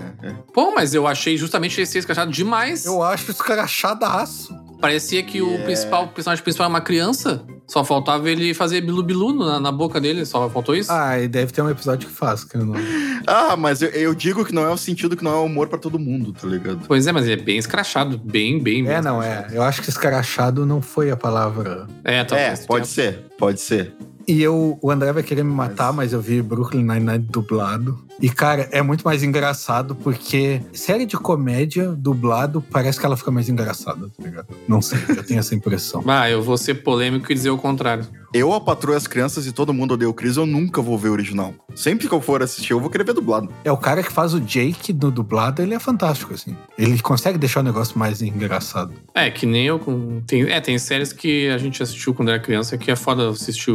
Pô, mas eu achei justamente esse escrachado demais. eu acho isso crachadaço. Parecia que o Yeah. principal, o personagem principal é uma criança. Só faltava ele fazer bilu-bilu na, na boca dele, só faltou isso. Ah, e deve ter um episódio que faz, que eu não. Ah, mas eu, eu digo que não é o sentido que não é humor pra todo mundo, tá ligado? Pois é, mas ele é bem escrachado, bem, bem, bem É, não, é. escrachado. Eu acho que escrachado não foi a palavra. É, É, talvez. pode ser, pode ser. E eu, o André vai querer me matar, Mas- mas eu vi Brooklyn Nine-Nine dublado. E, cara, é muito mais engraçado porque série de comédia dublado parece que ela fica mais engraçada, tá ligado? Não sei, eu tenho essa impressão. Ah, eu vou ser polêmico e dizer o contrário. Eu, a Patroa as Crianças e Todo Mundo Odeia o Chris, eu nunca vou ver o original. Sempre que eu for assistir, eu vou querer ver dublado. É o cara que faz o Jake no dublado, ele é fantástico, assim. Ele consegue deixar o negócio mais engraçado. É, que nem eu com. Tem, é, tem séries que a gente assistiu quando era criança que é foda assistir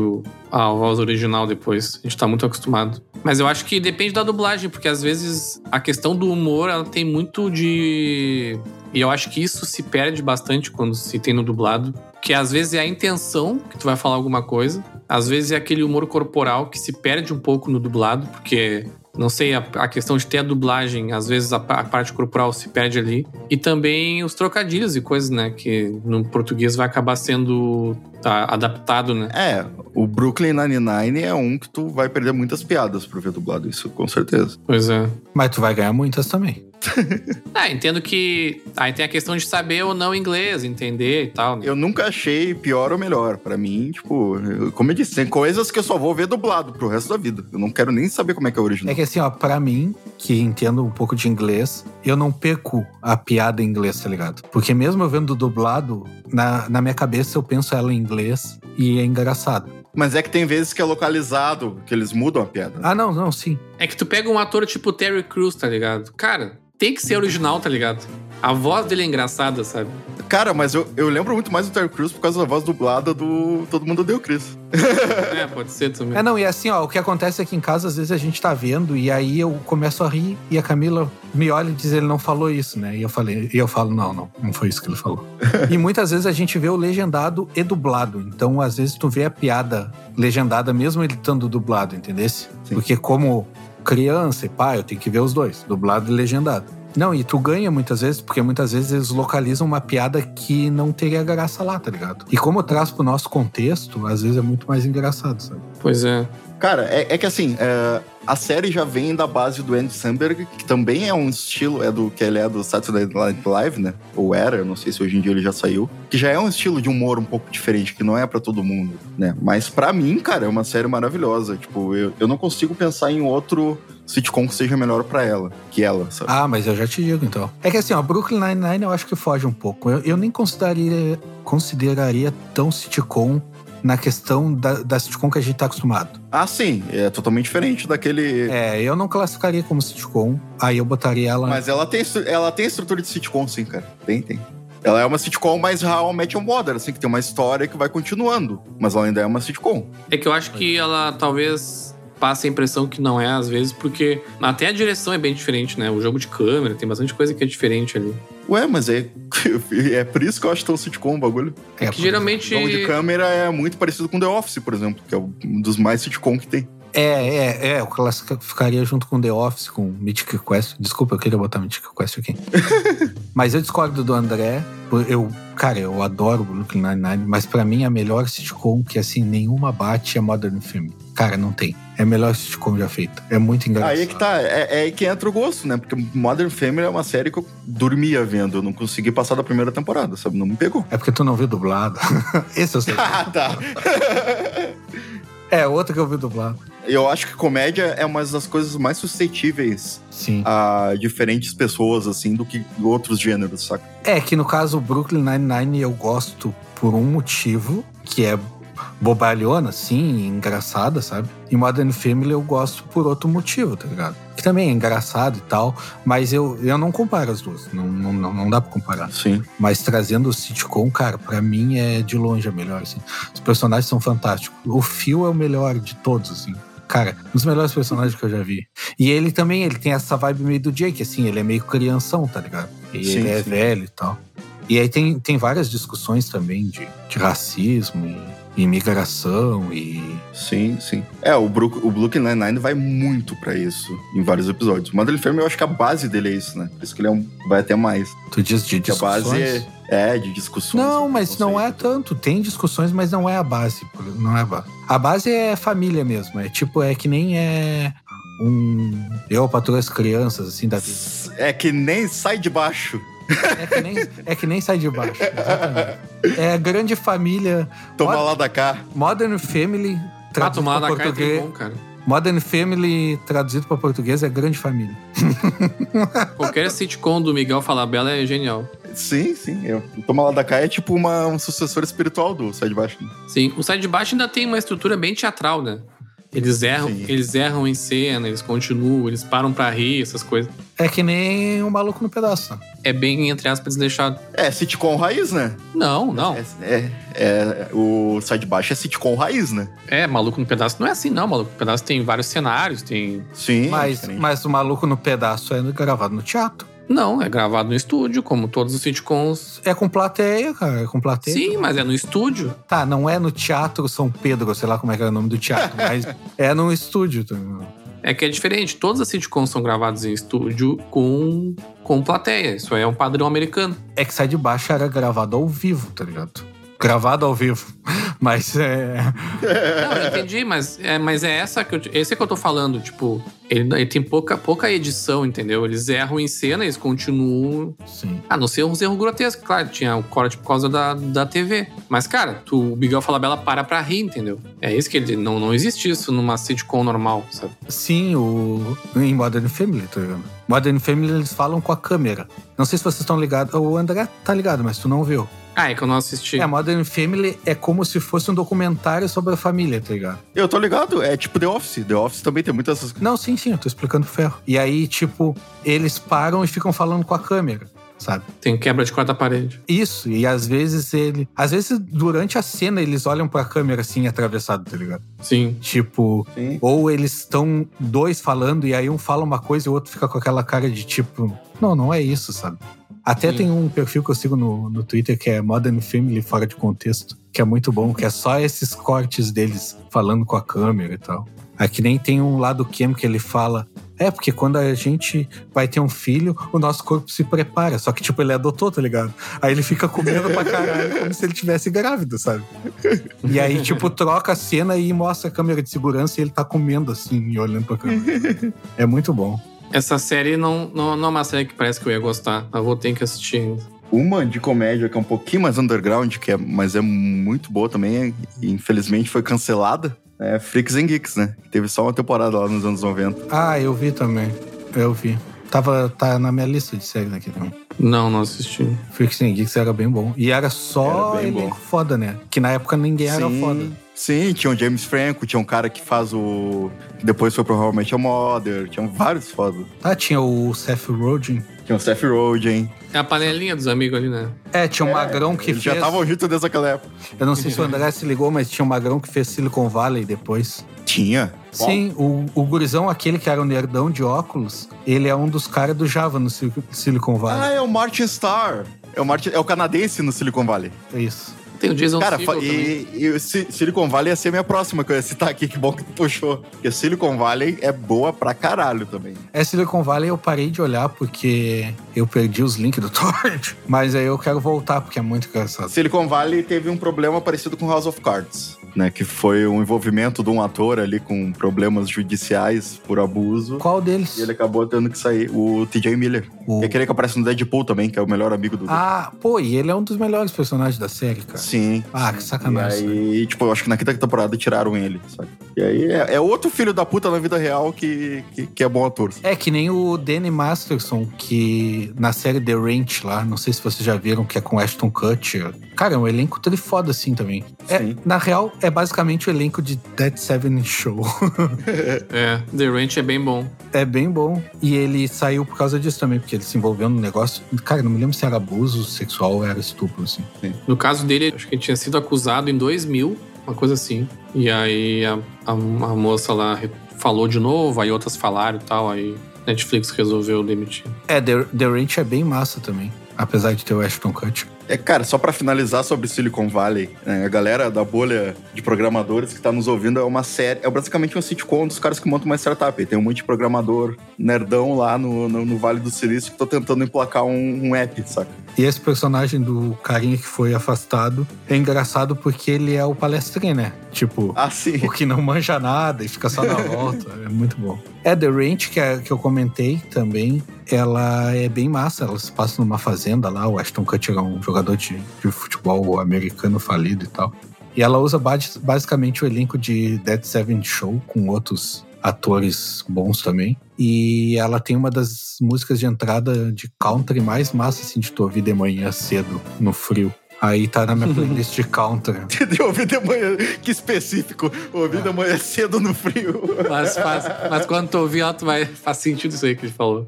a voz original depois. A gente tá muito acostumado. Mas eu acho que depende da dublagem, porque às vezes a questão do humor ela tem muito de. E eu acho que isso se perde bastante quando se tem no dublado. Que às vezes é a intenção que tu vai falar alguma coisa, às vezes é aquele humor corporal que se perde um pouco no dublado, porque não sei, a, a questão de ter a dublagem, às vezes a, a parte corporal se perde ali. E também os trocadilhos e coisas, né? Que no português vai acabar sendo tá, adaptado, né? É, o Brooklyn Nine-Nine é um que tu vai perder muitas piadas por ver dublado, isso com certeza. Pois é. Mas tu vai ganhar muitas também. Ah, entendo que. Aí tem a questão de saber ou não inglês, entender e tal. Né? Eu nunca achei pior ou melhor. Pra mim, tipo, eu- como eu disse, tem coisas que eu só vou ver dublado pro resto da vida. Eu não quero nem saber como é que é o original. É que assim, ó, pra mim, que entendo um pouco de inglês, eu não perco a piada em inglês, tá ligado? Porque mesmo eu vendo dublado, na, na minha cabeça eu penso ela em inglês e é engraçado. Mas é que tem vezes que é localizado, que eles mudam a piada. Ah, não, não, sim. É que tu pega um ator tipo Terry Crews, tá ligado? Cara, tem que ser original, tá ligado? A voz dele é engraçada, sabe? Cara, mas eu, eu lembro muito mais do Terry Crews por causa da voz dublada do Todo Mundo o Chris. É, pode ser também. É, não, e assim, ó, o que acontece aqui em casa, às vezes a gente tá vendo e aí eu começo a rir e a Camila me olha e diz, ele não falou isso, né? E eu falei, e eu falo, não, não, não foi isso que ele falou. e muitas vezes a gente vê o legendado e dublado. Então, às vezes tu vê a piada legendada mesmo ele estando dublado, entendesse? Sim. Porque como criança e pai, eu tenho que ver os dois, dublado e legendado. Não, e tu ganha muitas vezes, porque muitas vezes eles localizam uma piada que não teria graça lá, tá ligado? E como traz pro nosso contexto, às vezes é muito mais engraçado, sabe? Pois é. Cara, é, é que assim, é, a série já vem da base do Andy Samberg, que também é um estilo, é do que ele é do Saturday Night Live, né? Ou era, eu não sei se hoje em dia ele já saiu. Que já é um estilo de humor um pouco diferente, que não é pra todo mundo, né? Mas pra mim, cara, é uma série maravilhosa. Tipo, eu, eu não consigo pensar em outro sitcom que seja melhor pra ela, que ela, sabe? Ah, mas eu já te digo então. É que assim, ó, Brooklyn Nine-Nine eu acho que foge um pouco. Eu, eu nem consideraria, consideraria tão sitcom na questão da, da sitcom que a gente tá acostumado. Ah, sim, é totalmente diferente daquele. É, eu não classificaria como sitcom, aí eu botaria ela. Mas ela tem, ela tem estrutura de sitcom, sim, cara. Tem, tem. Ela é uma sitcom mais How I Met Your Mother, assim, que tem uma história que vai continuando. Mas ela ainda é uma sitcom. É que eu acho que ela talvez passa a impressão que não é, às vezes, porque até a direção é bem diferente, né? O jogo de câmera, tem bastante coisa que é diferente ali. Ué, mas é, é por isso que eu acho tão sitcom o bagulho. É, que geralmente. O jogo de câmera é muito parecido com The Office, por exemplo, que é um dos mais sitcom que tem. É, é, é. Eu classificaria junto com The Office, com Mythic Quest. Desculpa, eu queria botar Mythic Quest aqui. mas eu discordo do André. Eu, cara, eu adoro o Brooklyn Nine-Nine, mas para mim a melhor sitcom que, assim, nenhuma bate é Modern Family. Cara, não tem. É melhor sitcom já feita. É muito engraçado. Aí é que tá. É, é aí que entra o gosto, né? Porque Modern Family é uma série que eu dormia vendo. Eu não consegui passar da primeira temporada, sabe? Não me pegou. É porque tu não viu dublado. Esse eu sei. ah, tá. é, outra que eu vi dublado. Eu acho que comédia é uma das coisas mais suscetíveis Sim. a diferentes pessoas, assim, do que outros gêneros, saca? É que no caso, Brooklyn Nine-Nine eu gosto por um motivo, que é bobalhona, assim, engraçada, sabe? E Modern Family eu gosto por outro motivo, tá ligado? Que também é engraçado e tal, mas eu, eu não comparo as duas. Não, não, não dá pra comparar. Sim. Mas trazendo o sitcom, cara, pra mim é de longe a melhor, assim. Os personagens são fantásticos. O Phil é o melhor de todos, assim cara, um dos melhores personagens que eu já vi. E ele também, ele tem essa vibe meio do Jake, assim, ele é meio crianção, tá ligado? E sim, ele é sim. velho e tal. E aí tem, tem várias discussões também de, de racismo e imigração e. Sim, sim. É, o, Brook, o Brooklyn Nine-Nine vai muito para isso em vários episódios. O Modern Family, eu acho que a base dele é isso, né? Por isso que ele é um, vai até mais. Tu diz de discussões? A base é, é, de discussões. Não, mas não é tanto. Tem discussões, mas não é a base. Não é a base. A base é família mesmo. É tipo, é que nem é um. Eu patrulho as crianças, assim, da vida. É que nem sai de baixo. É que nem, é que nem sai de baixo. Exatamente. É grande família. Toma Mod, lá da cá. Modern Family. Ah, tomar lá da cá é bom, cara. Modern Family, traduzido para português, é grande família. Qualquer sitcom do Miguel Falabella é genial. Sim, sim. Eu, Toma lá da cá é tipo uma, um sucessor espiritual do Sai de Baixo. Né? Sim, o Sai de Baixo ainda tem uma estrutura bem teatral, né? Eles erram, eles erram em cena, eles continuam, eles param pra rir, essas coisas. É que nem um maluco no pedaço. É bem, entre aspas, desleixado. É sitcom raiz, né? Não, não. É, é, é, o Sai de Baixo é sitcom raiz, né? É, Maluco no Pedaço não é assim, não. Maluco no Pedaço tem vários cenários, tem... Sim. Mas, mas o Maluco no Pedaço é gravado no teatro. Não, é gravado no estúdio, como todos os sitcoms. É com plateia, cara. É com plateia. Sim, mas é no estúdio. Tá, não é no Teatro São Pedro, sei lá como é que era o nome do teatro, mas é no estúdio. Tá? É que é diferente. Todas as sitcoms são gravadas em estúdio com, com plateia. Isso é um padrão americano. É que sai de baixo era gravado ao vivo, tá ligado? Gravado ao vivo. Mas é. Não, eu entendi, mas é, mas é essa que eu, esse que eu tô falando. Tipo, ele, ele, tem pouca, pouca edição, entendeu? Eles erram em cena, eles continuam. Sim. Ah, não ser um erro grotesco, claro. Tinha o corte por causa da, da TV. Mas, cara, tu, o Miguel Falabella para pra rir, entendeu? É isso que ele. Não, não existe isso numa sitcom normal, sabe? Sim, o. Em Modern Family, tá ligado? Modern Family eles falam com a câmera. Não sei se vocês estão ligados. O André tá ligado, mas tu não viu. Ah, é que eu não assisti. É, Modern Family é como se fosse um documentário sobre a família, tá ligado? Eu tô ligado, é tipo The Office. The Office também tem muitas essas Não, sim, sim, eu tô explicando ferro. E aí, tipo, eles param e ficam falando com a câmera. Sabe? Tem quebra de quarta parede. Isso, e às vezes ele. Às vezes, durante a cena, eles olham pra câmera assim, atravessado, tá ligado? Sim. Tipo, Sim. ou eles estão dois falando e aí um fala uma coisa e o outro fica com aquela cara de tipo, não, não é isso, sabe? Até Sim. tem um perfil que eu sigo no, no Twitter que é Modern Family Fora de Contexto, que é muito bom, que é só esses cortes deles falando com a câmera e tal. Aqui nem tem um lado Kem que ele fala. É, porque quando a gente vai ter um filho, o nosso corpo se prepara. Só que, tipo, ele adotou, tá ligado? Aí ele fica comendo pra caralho, como se ele tivesse grávido, sabe? E aí, tipo, troca a cena e mostra a câmera de segurança e ele tá comendo assim e olhando pra câmera. É muito bom. Essa série não, não, não é uma série que parece que eu ia gostar. Eu vou ter que assistir ainda. Uma de comédia que é um pouquinho mais underground, que é, mas é muito boa também, e infelizmente foi cancelada. É Freaks and Geeks, né? Teve só uma temporada lá nos anos 90. Ah, eu vi também. Eu vi. Tava, tá na minha lista de séries aqui também. Não, não assisti. Freaks and Geeks era bem bom. E era só Era elenco bom. foda, né? Que na época ninguém era Sim. foda. Sim, tinha o James Franco, tinha um cara que faz o. que depois foi pro How I Met Your Mother, tinha vários fodas. Ah, tinha o Seth Rogen. Tinha o Seth Rogen. É a panelinha dos amigos ali, né? É, tinha um magrão que fez. já estavam juntos desde aquela época. Eu não sei se o André se ligou, mas tinha um magrão que fez Silicon Valley depois. Tinha. Sim, o, o gurizão, aquele que era o nerdão de óculos, ele é um dos caras do Java no Sil- Silicon Ah, Valley. é o Martin Starr. É o, Martin, é o canadense no Silicon Valley. É isso. Tem o Jason Cara, Segel e, e Silicon Valley ia ser a minha próxima que eu ia citar aqui. Que bom que tu puxou. Porque Silicon Valley é boa pra caralho também. É Silicon Valley eu parei de olhar porque eu perdi os links do torrent. Mas aí eu quero voltar porque é muito engraçado. Silicon Valley teve um problema parecido com House of Cards, né? Que foi o envolvimento de um ator ali com problemas judiciais por abuso. Qual deles? E ele acabou tendo que sair. O TJ Miller. O- E aquele que aparece no Deadpool também, que é o melhor amigo do Ah, pô, e ele é um dos melhores personagens da série, cara. Sim. Ah, que sacanagem. E aí, tipo, eu acho que na quinta temporada tiraram ele, sabe? E aí é, é outro filho da puta na vida real que, que, que é bom ator. É que nem o Danny Masterson, que na série The Ranch lá, não sei se vocês já viram, que é com Ashton Kutcher. Cara, é um elenco trifoda assim também. É, Sim. na real, é basicamente o elenco de Dead Seven Show. É, The Ranch é bem bom. é bem bom. E ele saiu por causa disso também, porque ele se envolveu no negócio. Cara, não me lembro se era abuso sexual ou era estupro, assim. No caso dele, acho que ele tinha sido acusado em 2000, uma coisa assim. E aí a, a, a moça lá falou de novo, aí outras falaram e tal, aí Netflix resolveu demitir. É, The, The Ranch é bem massa também. Apesar de ter o Ashton Kutcher. É, cara, só pra finalizar sobre Silicon Valley, né, a galera da bolha de programadores que tá nos ouvindo é uma série, é basicamente uma sitcom dos caras que montam uma startup. E Tem um monte de programador nerdão lá no, no, no Vale do Silício que tá tentando emplacar um, um app, saca? E esse personagem do carinha que foi afastado é engraçado porque ele é o palestrinho, né? Tipo, Ah, o que não manja nada e fica só na volta. É muito bom. É The Ranch, que, é, que eu comentei também. Ela é bem massa. Ela se passa numa fazenda lá. O Ashton Kutcher é um jogador de, de futebol americano falido e tal. E ela usa basi- basicamente o elenco de Dead Seven Show com outros atores bons também. E ela tem uma das músicas de entrada de country mais massa assim, de tu ouvir de manhã cedo, no frio. Aí tá na minha playlist de country. De ouvir de manhã, que específico. Ouvir de manhã cedo no frio. Mas, faz, mas quando tu ouvir, tu vai, faz sentido isso aí que ele falou.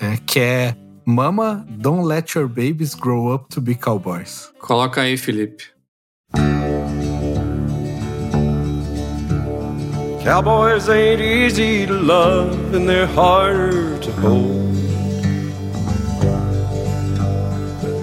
É, que é Mama, don't let your babies grow up to be cowboys. Coloca aí, Felipe. Cowboys ain't easy to love and they're harder to hold.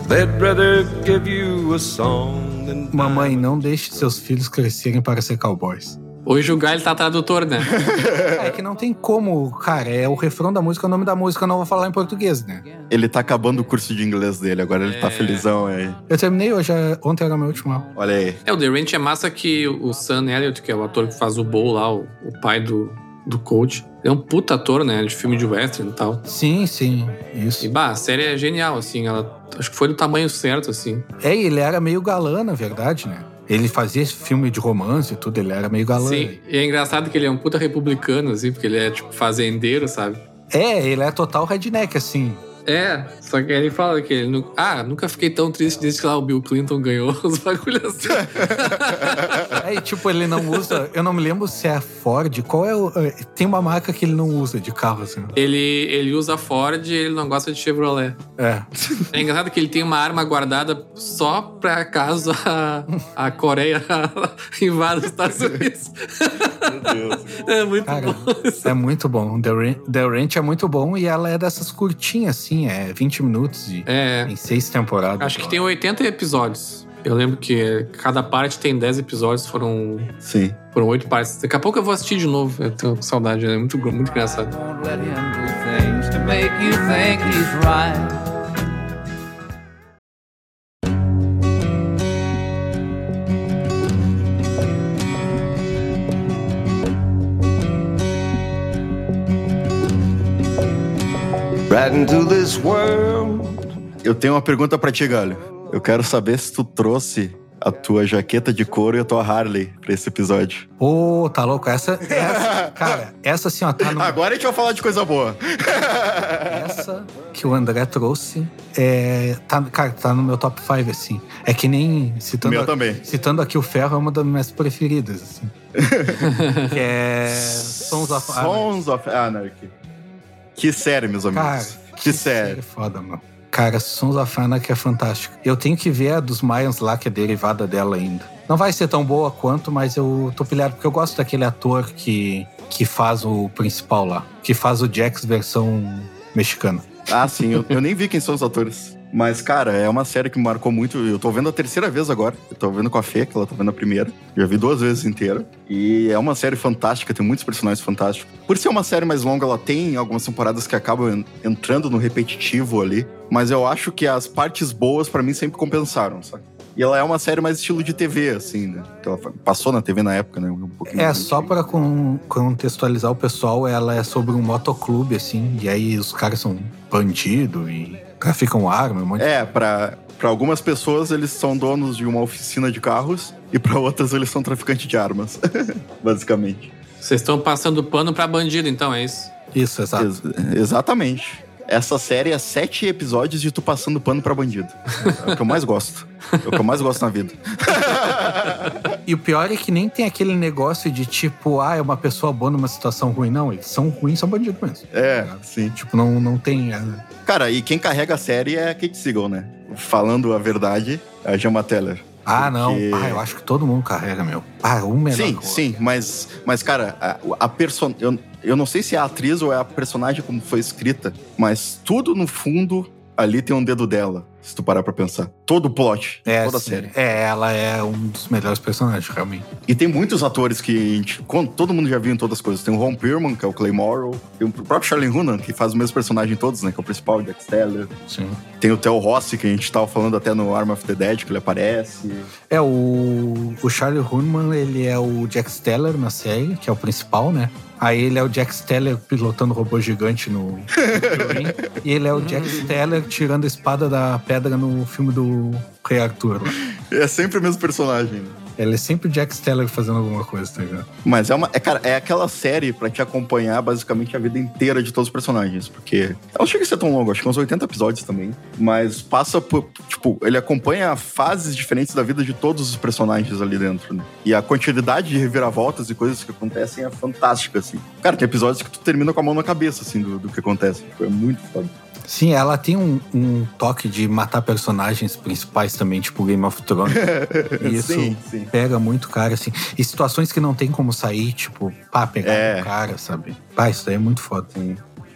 They'd rather give you a song than Mamãe, não deixe seus filhos crescerem para ser cowboys. Hoje o Guy ele tá tradutor, né? É que não tem como, cara. É o refrão da música, é o nome da música, eu não vou falar em português, né? Ele tá acabando o curso de inglês dele, agora ele tá É. felizão aí. Eu terminei hoje, é- ontem era meu último aula. Olha aí. É, o The Ranch é massa que o Sam Elliott, que é o ator que faz o Bo lá, o, o pai do, do coach, é um puta ator, né? De filme de western e tal. Sim, sim, E, isso. bah, a série é genial, assim. Ela, acho que foi do tamanho certo, assim. É, e ele era meio galã, na verdade, né? Ele fazia esse filme de romance e tudo, ele era meio galã. Sim, e é engraçado que ele é um puta republicano, assim, porque ele é, tipo, fazendeiro, sabe? É, ele é total redneck, assim. É, só que ele fala que ele... nu- Ah, nunca fiquei tão triste desde que lá o Bill Clinton ganhou os bagulhos assim. É, e tipo, ele não usa. Eu não me lembro se é a Ford. Qual é o. é, Tem uma marca que ele não usa de carro, assim. ele, ele usa Ford e ele não gosta de Chevrolet. É. É engraçado que ele tem uma arma guardada só pra caso a, a Coreia invada os Estados Unidos. Meu Deus. É muito Cara, bom isso. é muito bom. The, The Ranch é muito bom e ela é dessas curtinhas, assim, é 20 minutos e É, em seis temporadas. acho que tem 80 episódios. Eu lembro que cada parte tem 10 episódios, foram Sim. foram oito partes. Daqui a pouco eu vou assistir de novo. Eu tô com saudade, é muito, muito engraçado. Eu tenho uma pergunta pra ti, Galho. Eu quero saber se tu trouxe a tua jaqueta de couro e a tua Harley pra esse episódio. Pô, tá louco? Essa, essa cara, essa assim, ó, tá no, Agora a gente vai falar de coisa boa. essa que o André trouxe, é, tá, cara, tá no meu top 5, assim. É que nem citando, Meu também. citando aqui o Ferro, é uma das minhas preferidas, assim. que é Sons of Anarchy. Sons of Anarchy. Que série, meus amigos. Cara, que, série. foda, mano. Cara, Sons of Anarchy é fantástico. Eu tenho que ver a dos Mayans lá, que é derivada dela ainda. Não vai ser tão boa quanto, mas eu tô pilhado porque eu gosto daquele ator que, que faz o principal lá. Que faz o Jax versão mexicana. Ah, sim, eu, eu nem vi quem são os atores. Mas, cara, é uma série que me marcou muito. Eu tô vendo a terceira vez agora. Eu tô vendo com a Fê, que ela tá vendo a primeira. Já vi duas vezes inteira. E é uma série fantástica, tem muitos personagens fantásticos. Por ser uma série mais longa, ela tem algumas temporadas que acabam en- entrando no repetitivo ali. Mas eu acho que as partes boas, pra mim, sempre compensaram, sabe? E ela é uma série mais estilo de TV, assim, né? Que ela passou na TV na época, né? Um pouquinho É, só pra con- contextualizar o pessoal, ela é sobre um motoclube, assim, e aí os caras são bandido e traficam arma, um monte de... É, pra, pra algumas pessoas eles são donos de uma oficina de carros e pra outras eles são traficantes de armas, basicamente. Vocês estão passando pano pra bandido, então, é isso? Isso, exato. Ex- exatamente. Essa série é sete episódios de tu passando pano pra bandido. É o que eu mais gosto. É o que eu mais gosto na vida. E o pior é que nem tem aquele negócio de tipo, ah, é uma pessoa boa numa situação ruim. Não, eles são ruins, são bandidos mesmo. É, sim. Tipo, não, não tem. é, Cara, e quem carrega a série é a Kate Siegel, né? Falando a verdade, é a Gemma Teller. Ah, não. Porque- Ah, eu acho que todo mundo carrega, meu. Ah, um menor. Sim, sim, mas, mas cara, a, a person... eu, eu não sei se é a atriz ou é a personagem como foi escrita, mas tudo no fundo ali tem um dedo dela, se tu parar pra pensar. Todo o plot, É, toda a série. É, ela é um dos melhores personagens, realmente. E tem muitos atores que a gente, todo mundo já viu em todas as coisas. Tem o Ron Perlman, que é o Clay Morrow. Tem o próprio Charlie Hunnam, que faz o mesmo personagem em todos, né? Que é o principal, Jack Steller. Sim. Tem o Theo Rossi, que a gente tava falando até no Arm of the Dead, que ele aparece. É, o, o Charlie Hunnam, ele é o Jack Steller na série, que é o principal, né? Aí ele é o Jack Steller pilotando robô gigante no, e ele é o Jack Steller tirando a espada da pedra no filme do Rei Arthur. lá. É sempre o mesmo personagem. Ele é sempre o Jack Steller fazendo alguma coisa, tá ligado? Mas é uma. É, cara, é aquela série pra te acompanhar basicamente a vida inteira de todos os personagens. Porque. Ela não chega a ser tão longa, acho que uns 80 episódios também. Mas passa por. Tipo, ele acompanha fases diferentes da vida de todos os personagens ali dentro, né? E a quantidade de reviravoltas e coisas que acontecem é fantástica, assim. Cara, tem episódios que tu termina com a mão na cabeça, assim, do, do que acontece. Tipo, é muito foda. Sim, ela tem um, um toque de matar personagens principais também, tipo Game of Thrones. E isso Sim, sim. pega muito cara, assim. E situações que não tem como sair, tipo, pá, pegar É. o cara, sabe? Pá, isso daí é muito foda.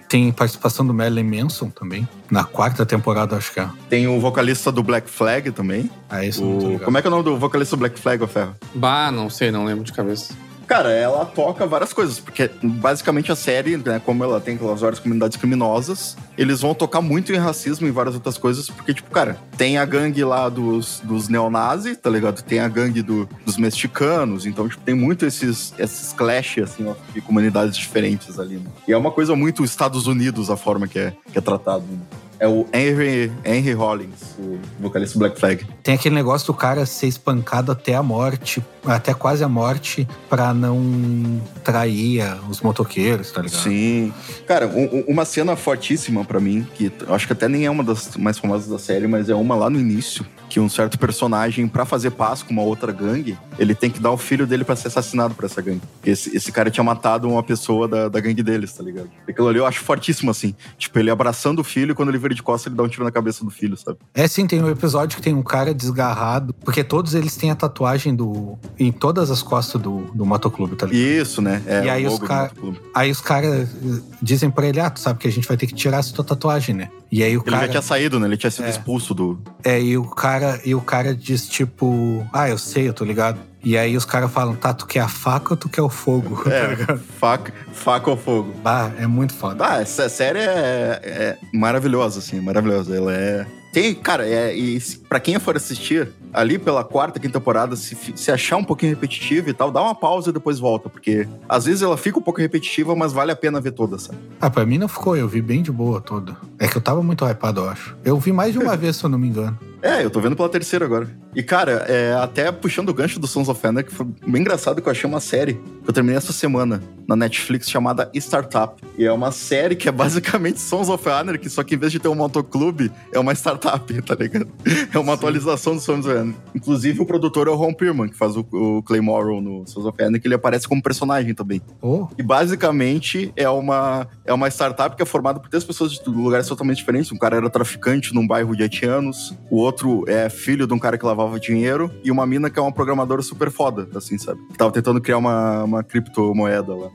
Tem participação do Marilyn Manson também. Na quarta temporada, acho que é. Tem o vocalista do Black Flag também. Ah, isso O... Como é que é o nome do vocalista do Black Flag, ô Ferro? Bah, não sei, não lembro de cabeça. Cara, ela toca várias coisas, porque basicamente a série, né, como ela tem aquelas várias comunidades criminosas, eles vão tocar muito em racismo e várias outras coisas, porque, tipo, cara, tem a gangue lá dos, dos neonazis, tá ligado? Tem a gangue do- dos mexicanos, então, tipo, tem muito esses, esses clash, assim, ó, de comunidades diferentes ali, né? E é uma coisa muito Estados Unidos a forma que é, que é tratado, né? É o Henry, Henry Rollins, o vocalista Black Flag. Tem aquele negócio do cara ser espancado até a morte, até quase a morte, pra não trair os motoqueiros, tá ligado? Sim. Cara, um- um- uma cena fortíssima pra mim, que acho que até nem é uma das mais famosas da série, mas é uma lá no início, que um certo personagem, pra fazer paz com uma outra gangue, ele tem que dar o filho dele pra ser assassinado por essa gangue. Esse, esse cara tinha matado uma pessoa da, da gangue deles, tá ligado? Aquilo ali eu acho fortíssimo, assim. Tipo, ele abraçando o filho e quando ele vira de costas, ele dá um tiro na cabeça do filho, sabe? É sim, tem um episódio que tem um cara desgarrado, porque todos eles têm a tatuagem do. em todas as costas do, do motoclube, tá ligado? Isso, né? É, E aí os motoclube. Aí os caras eh, dizem pra ele, ah, tu sabe que a gente vai ter que tirar essa tua tatuagem, né? E aí o Ele cara. já tinha saído, né? Ele tinha sido É. expulso do. É, e o cara, e o cara diz, tipo, ah, eu sei, eu tô ligado. E aí os caras falam, tá, tu quer a faca ou tu quer o fogo? tá É, ligado? faca, faca ou fogo. Bah, é muito foda. Ah, essa série é, é maravilhosa, assim, maravilhosa. Ela é. Tem, cara, é, e pra quem for assistir, ali pela quarta, quinta temporada, se, se achar um pouquinho repetitivo e tal, dá uma pausa e depois volta, porque às vezes ela fica um pouco repetitiva, mas vale a pena ver toda, sabe? Ah, pra mim não ficou, eu vi bem de boa toda. É que eu tava muito hypado, eu acho. Eu vi mais de uma vez, se eu não me engano. É, eu tô vendo pela terceira agora. E, cara, é, até puxando o gancho do Sons of Anarchy, foi bem engraçado que eu achei uma série que eu terminei essa semana na Netflix chamada Startup. E é uma série que é basicamente Sons of Anarchy, só que em vez de ter um motoclube, é uma startup, tá ligado? É É uma atualização do Sons of. Inclusive, o produtor é o Ron Perlman, que faz o, o Clay Morrow no Sons of Anarchy, que ele aparece como personagem também. Oh, E basicamente é uma, é uma startup que é formada por três pessoas de lugares totalmente diferentes. Um cara era traficante num bairro de haitianos, o outro é filho de um cara que lavava dinheiro, e uma mina que é uma programadora super foda, assim, sabe? Que tava tentando criar uma, uma criptomoeda lá.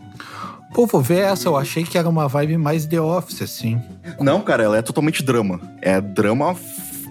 pô, vou ver essa. Eu achei que era uma vibe mais The Office, assim. Não, cara, ela é totalmente drama. É drama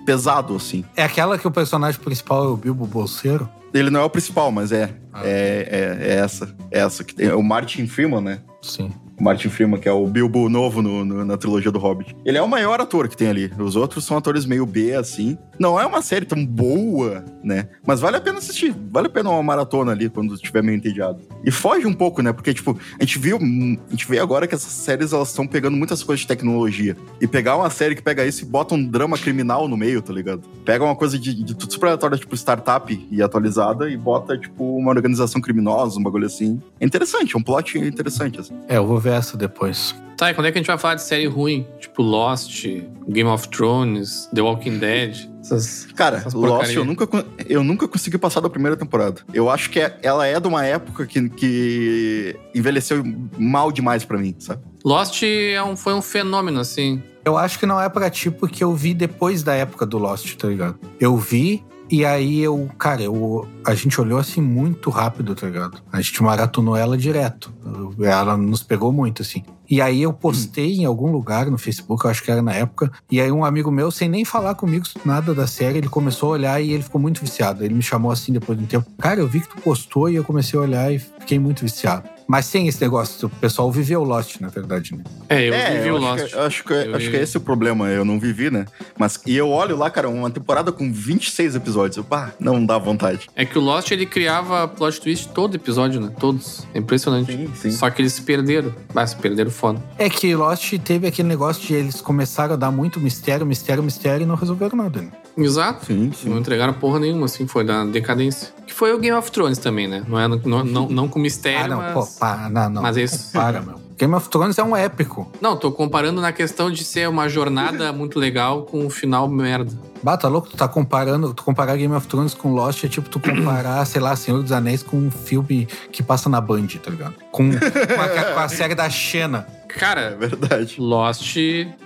pesado, assim. É aquela que o personagem principal é o Bilbo Bolseiro? Ele não é o principal, mas é. Ah. É, é, é essa. É essa que tem. É o Martin Freeman, né? Sim. Martin Freeman, que é o Bilbo novo no- no- na trilogia do Hobbit. Ele é o maior ator que tem ali. Os outros são atores meio B, assim. Não é uma série tão boa, né? Mas vale a pena assistir. Vale a pena uma maratona ali, quando estiver meio entediado. E foge um pouco, né? Porque, tipo, a gente viu... A gente vê agora que essas séries, elas estão pegando muitas coisas de tecnologia. E pegar uma série que pega isso e bota um drama criminal no meio, tá ligado? Pega uma coisa de, de tudo super tipo, startup e atualizada, e bota, tipo, uma organização criminosa, um bagulho assim. É interessante, é um plot interessante, assim. É, eu vou ver essa depois. Tá, e quando é que a gente vai falar de série ruim? Tipo Lost, Game of Thrones, The Walking Dead? Essas... Cara, Essas Lost eu nunca, eu nunca consegui passar da primeira temporada. Eu acho que é- ela é de uma época que, que envelheceu mal demais pra mim, sabe? Lost é um, foi um fenômeno, assim. Eu acho que não é pra ti porque eu vi depois da época do Lost, tá ligado? Eu vi e aí eu, cara, eu, a gente olhou assim muito rápido, tá ligado? A gente maratonou ela direto. Ela nos pegou muito, assim. E aí eu postei em algum lugar no Facebook, eu acho que era na época, e aí um amigo meu, sem nem falar comigo nada da série, ele começou a olhar e ele ficou muito viciado. Ele me chamou assim depois de um tempo. Cara, eu vi que tu postou e eu comecei a olhar e fiquei muito viciado. Mas tem esse negócio, o pessoal viveu Lost, na verdade, né? É, eu é, vivi o eu Lost. acho, que, acho, que, Eu acho vi. que é esse o problema, eu não vivi, né? Mas, e eu olho lá, cara, uma temporada com 26 episódios. Eu, pá, não dá vontade. É que o Lost, ele criava plot twist todo episódio, né? Todos. É impressionante. Sim, sim. Só que eles se perderam. Ah, se perderam foda. É que Lost teve aquele negócio de eles começaram a dar muito mistério, mistério, mistério e não resolveram nada. Né? Exato. Sim, Não sim. entregaram porra nenhuma, assim, foi da decadência. Que foi o Game of Thrones também, né? Não, é, não, não, não com mistério, ah, não, mas... pô, para, não, não. mas é isso. Para, meu. Game of Thrones é um épico. Não, tô comparando na questão de ser uma jornada muito legal com um final merda. Bah, tá louco? Tu tá comparando, tu comparar Game of Thrones com Lost é tipo tu comparar, sei lá, Senhor dos Anéis com um filme que passa na Band, tá ligado? Com, com, a, com a série da Xena. É Cara, verdade. Lost,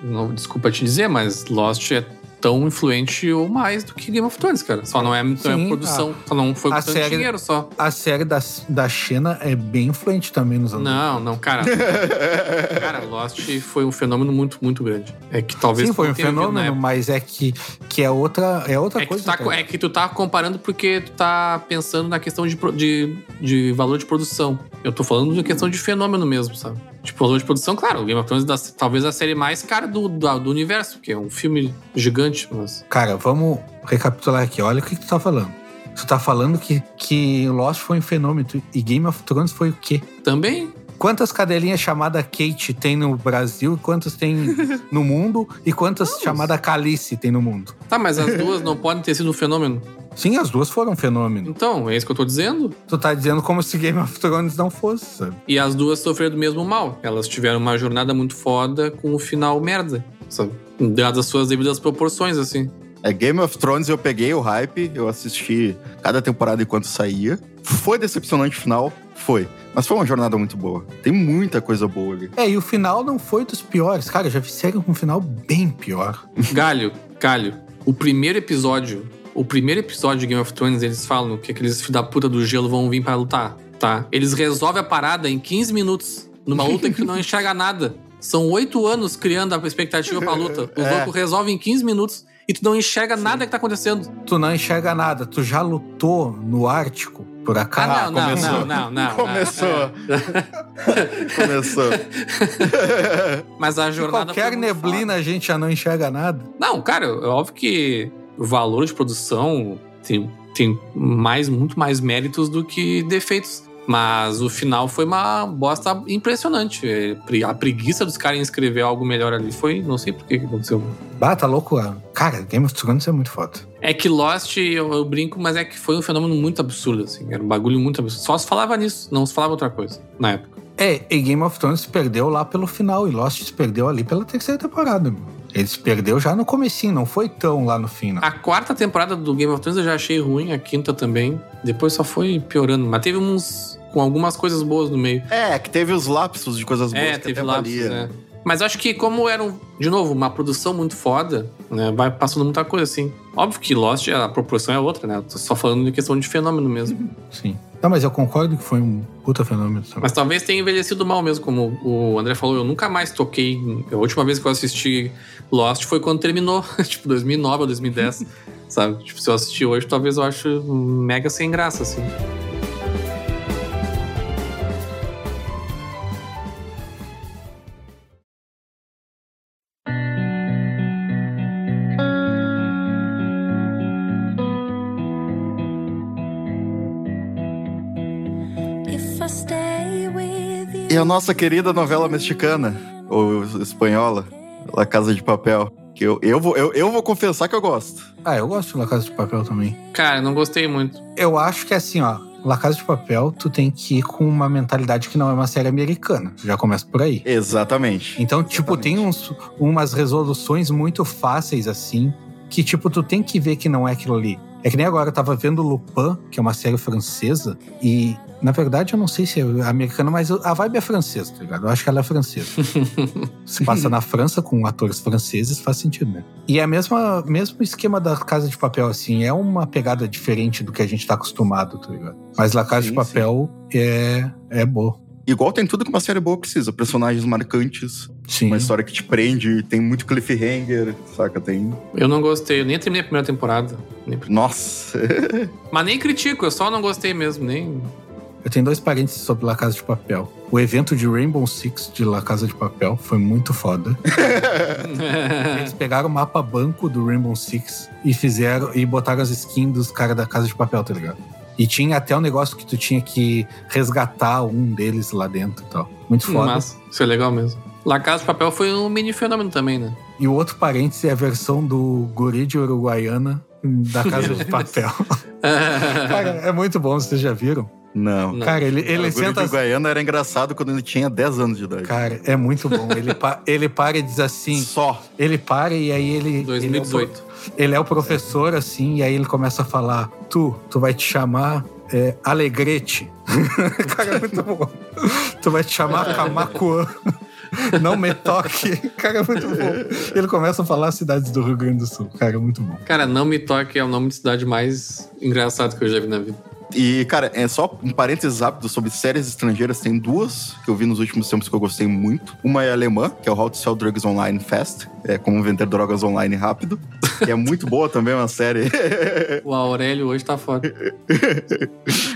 não, desculpa te dizer, mas Lost é tão influente ou mais do que Game of Thrones, cara. Só não é, não é Sim, produção, só não foi a com série- dinheiro só. A série da, da Xena é bem influente também nos anos. Não, não, cara. cara, Lost foi um fenômeno muito, muito grande. É que talvez Sim, foi um fenômeno, mas é que, que é outra, é outra É que, coisa. tu tá, é que tu tá comparando porque tu tá pensando na questão de, de, de valor de produção. Eu tô falando de questão de fenômeno mesmo, sabe? Tipo, valor de produção, claro, o Game of Thrones é da- talvez a série mais cara do, do, do universo, que é um filme gigante, mas. Cara, vamos recapitular aqui. Olha o que, que tu tá falando. Tu tá falando que, que Lost foi um fenômeno e Game of Thrones foi o quê? Também. Quantas cadelinhas chamada Kate tem no Brasil e quantas tem no mundo e quantas chamada Calice tem no mundo? Tá, mas as duas não podem ter sido um fenômeno. Sim, as duas foram um fenômeno. Então, é isso que eu tô dizendo. Tu tá dizendo como se Game of Thrones não fosse, sabe? E as duas sofreram do mesmo mal. Elas tiveram uma jornada muito foda com o final merda, sabe? Dadas as suas devidas proporções, assim. É, Game of Thrones eu peguei o hype, eu assisti cada temporada enquanto saía. Foi decepcionante o final? Foi. Mas foi uma jornada muito boa. Tem muita coisa boa ali. É, e o final não foi dos piores. Cara, já vi série com um final bem pior. Galho, galho. O primeiro episódio, o primeiro episódio de Game of Thrones, eles falam que aqueles filhos da puta do gelo vão vir pra lutar, tá? Eles resolvem a parada em 15 minutos, numa luta que não enxerga nada. São oito anos criando a expectativa pra luta. Os É. loucos resolvem em 15 minutos e tu não enxerga nada que tá acontecendo. Tu não enxerga nada. Tu já lutou no Ártico, por acaso? Ah, não, não, começou. não, não, não. Começou. Começou. Mas a jornada. Qualquer muito foda. neblina a gente já não enxerga nada. Não, cara, é óbvio que o valor de produção tem, tem mais, muito mais méritos do que defeitos. Mas o final foi uma bosta impressionante. Pre- A preguiça dos caras em escrever algo melhor ali foi. Não sei por que que aconteceu. Bah, tá louco. ah. Cara, Game of Thrones é muito foda. É que Lost, eu, eu brinco, mas é que foi um fenômeno muito absurdo, assim. Era um bagulho muito absurdo. Só se falava nisso, não se falava outra coisa na época. É, e Game of Thrones se perdeu lá pelo final e Lost se perdeu ali pela terceira temporada. Meu. Eles perdeu já no comecinho, não foi tão lá no fim, não. A quarta temporada do Game of Thrones eu já achei ruim, a quinta também. Depois só foi piorando. Mas teve uns. Com algumas coisas boas no meio. É, que teve os lapsos de coisas boas É, que teve até lapsos, valia. né? Mas eu acho que como era, um, de novo, uma produção muito foda, né? Vai passando muita coisa assim. Óbvio que Lost, a proporção é outra, né? Tô só falando de questão de fenômeno mesmo. Sim. Não, mas eu concordo que foi um puta fenômeno também. Mas talvez tenha envelhecido mal mesmo, como o André falou. Eu nunca mais toquei. A última vez que eu assisti Lost foi quando terminou, tipo 2009 ou 2010, sabe? Tipo, se eu assistir hoje, talvez eu ache mega sem graça, assim. A nossa querida novela mexicana, ou espanhola, La Casa de Papel. Que eu, eu, vou, eu, eu vou confessar que eu gosto. Ah, eu gosto de La Casa de Papel também. Cara, não gostei muito. Eu acho que assim, ó, La Casa de Papel, tu tem que ir com uma mentalidade que não é uma série americana. Já começa por aí. Exatamente. Então, tipo, Exatamente. tem uns, umas resoluções muito fáceis, assim, que, tipo, tu tem que ver que não é aquilo ali. É que nem agora eu tava vendo Lupin, que é uma série francesa, e, na verdade, eu não sei se é americana, mas a vibe é francesa, tá ligado? Eu acho que ela é francesa. Se passa na França com atores franceses, faz sentido, né? E é o mesmo, mesmo esquema da Casa de Papel, assim, é uma pegada diferente do que a gente tá acostumado, tá ligado? Mas La Casa Sim, de Papel é, é boa. Igual tem tudo que uma série boa precisa. Personagens marcantes, Sim. uma história que te prende, tem muito cliffhanger, saca? Tem. Eu não gostei, eu nem terminei a primeira temporada. Nem- Nossa! Mas nem critico, eu só não gostei mesmo, nem. Eu tenho dois parênteses sobre La Casa de Papel. O evento de Rainbow Six de La Casa de Papel foi muito foda. Eles pegaram o mapa banco do Rainbow Six e fizeram e botaram as skins dos caras da Casa de Papel, tá ligado? E tinha até um negócio que tu tinha que resgatar um deles lá dentro e tal. Muito foda. Mas isso é legal mesmo. La Casa de Papel foi um mini fenômeno também, né? E o outro parêntese é a versão do Guri de Uruguaiana da Casa de Papel. Cara, é muito bom, vocês já viram? Não. Não. Cara, ele, ele o senta. de Guaiana era engraçado quando ele tinha 10 anos de idade. Cara, é muito bom. Ele, pa- ele para e diz assim. Só. Ele para e aí ele. 2018. Ele é, o, pro- ele é o professor, assim, e aí ele começa a falar: Tu, tu vai te chamar é, Alegrete. Cara, é muito bom. Tu vai te chamar Camacuã. Não me toque. Cara, é muito bom. Ele começa a falar cidades do Rio Grande do Sul. Cara, é muito bom. Cara, Não Me Toque é o nome de cidade mais engraçado que eu já vi na vida. E, cara, é só um parênteses rápido sobre séries estrangeiras. Tem duas que eu vi nos últimos tempos que eu gostei muito. Uma é alemã, que é o How to Sell Drugs Online Fast. É como vender drogas online rápido. Que é muito boa também, é uma série. O Aurélio hoje tá foda.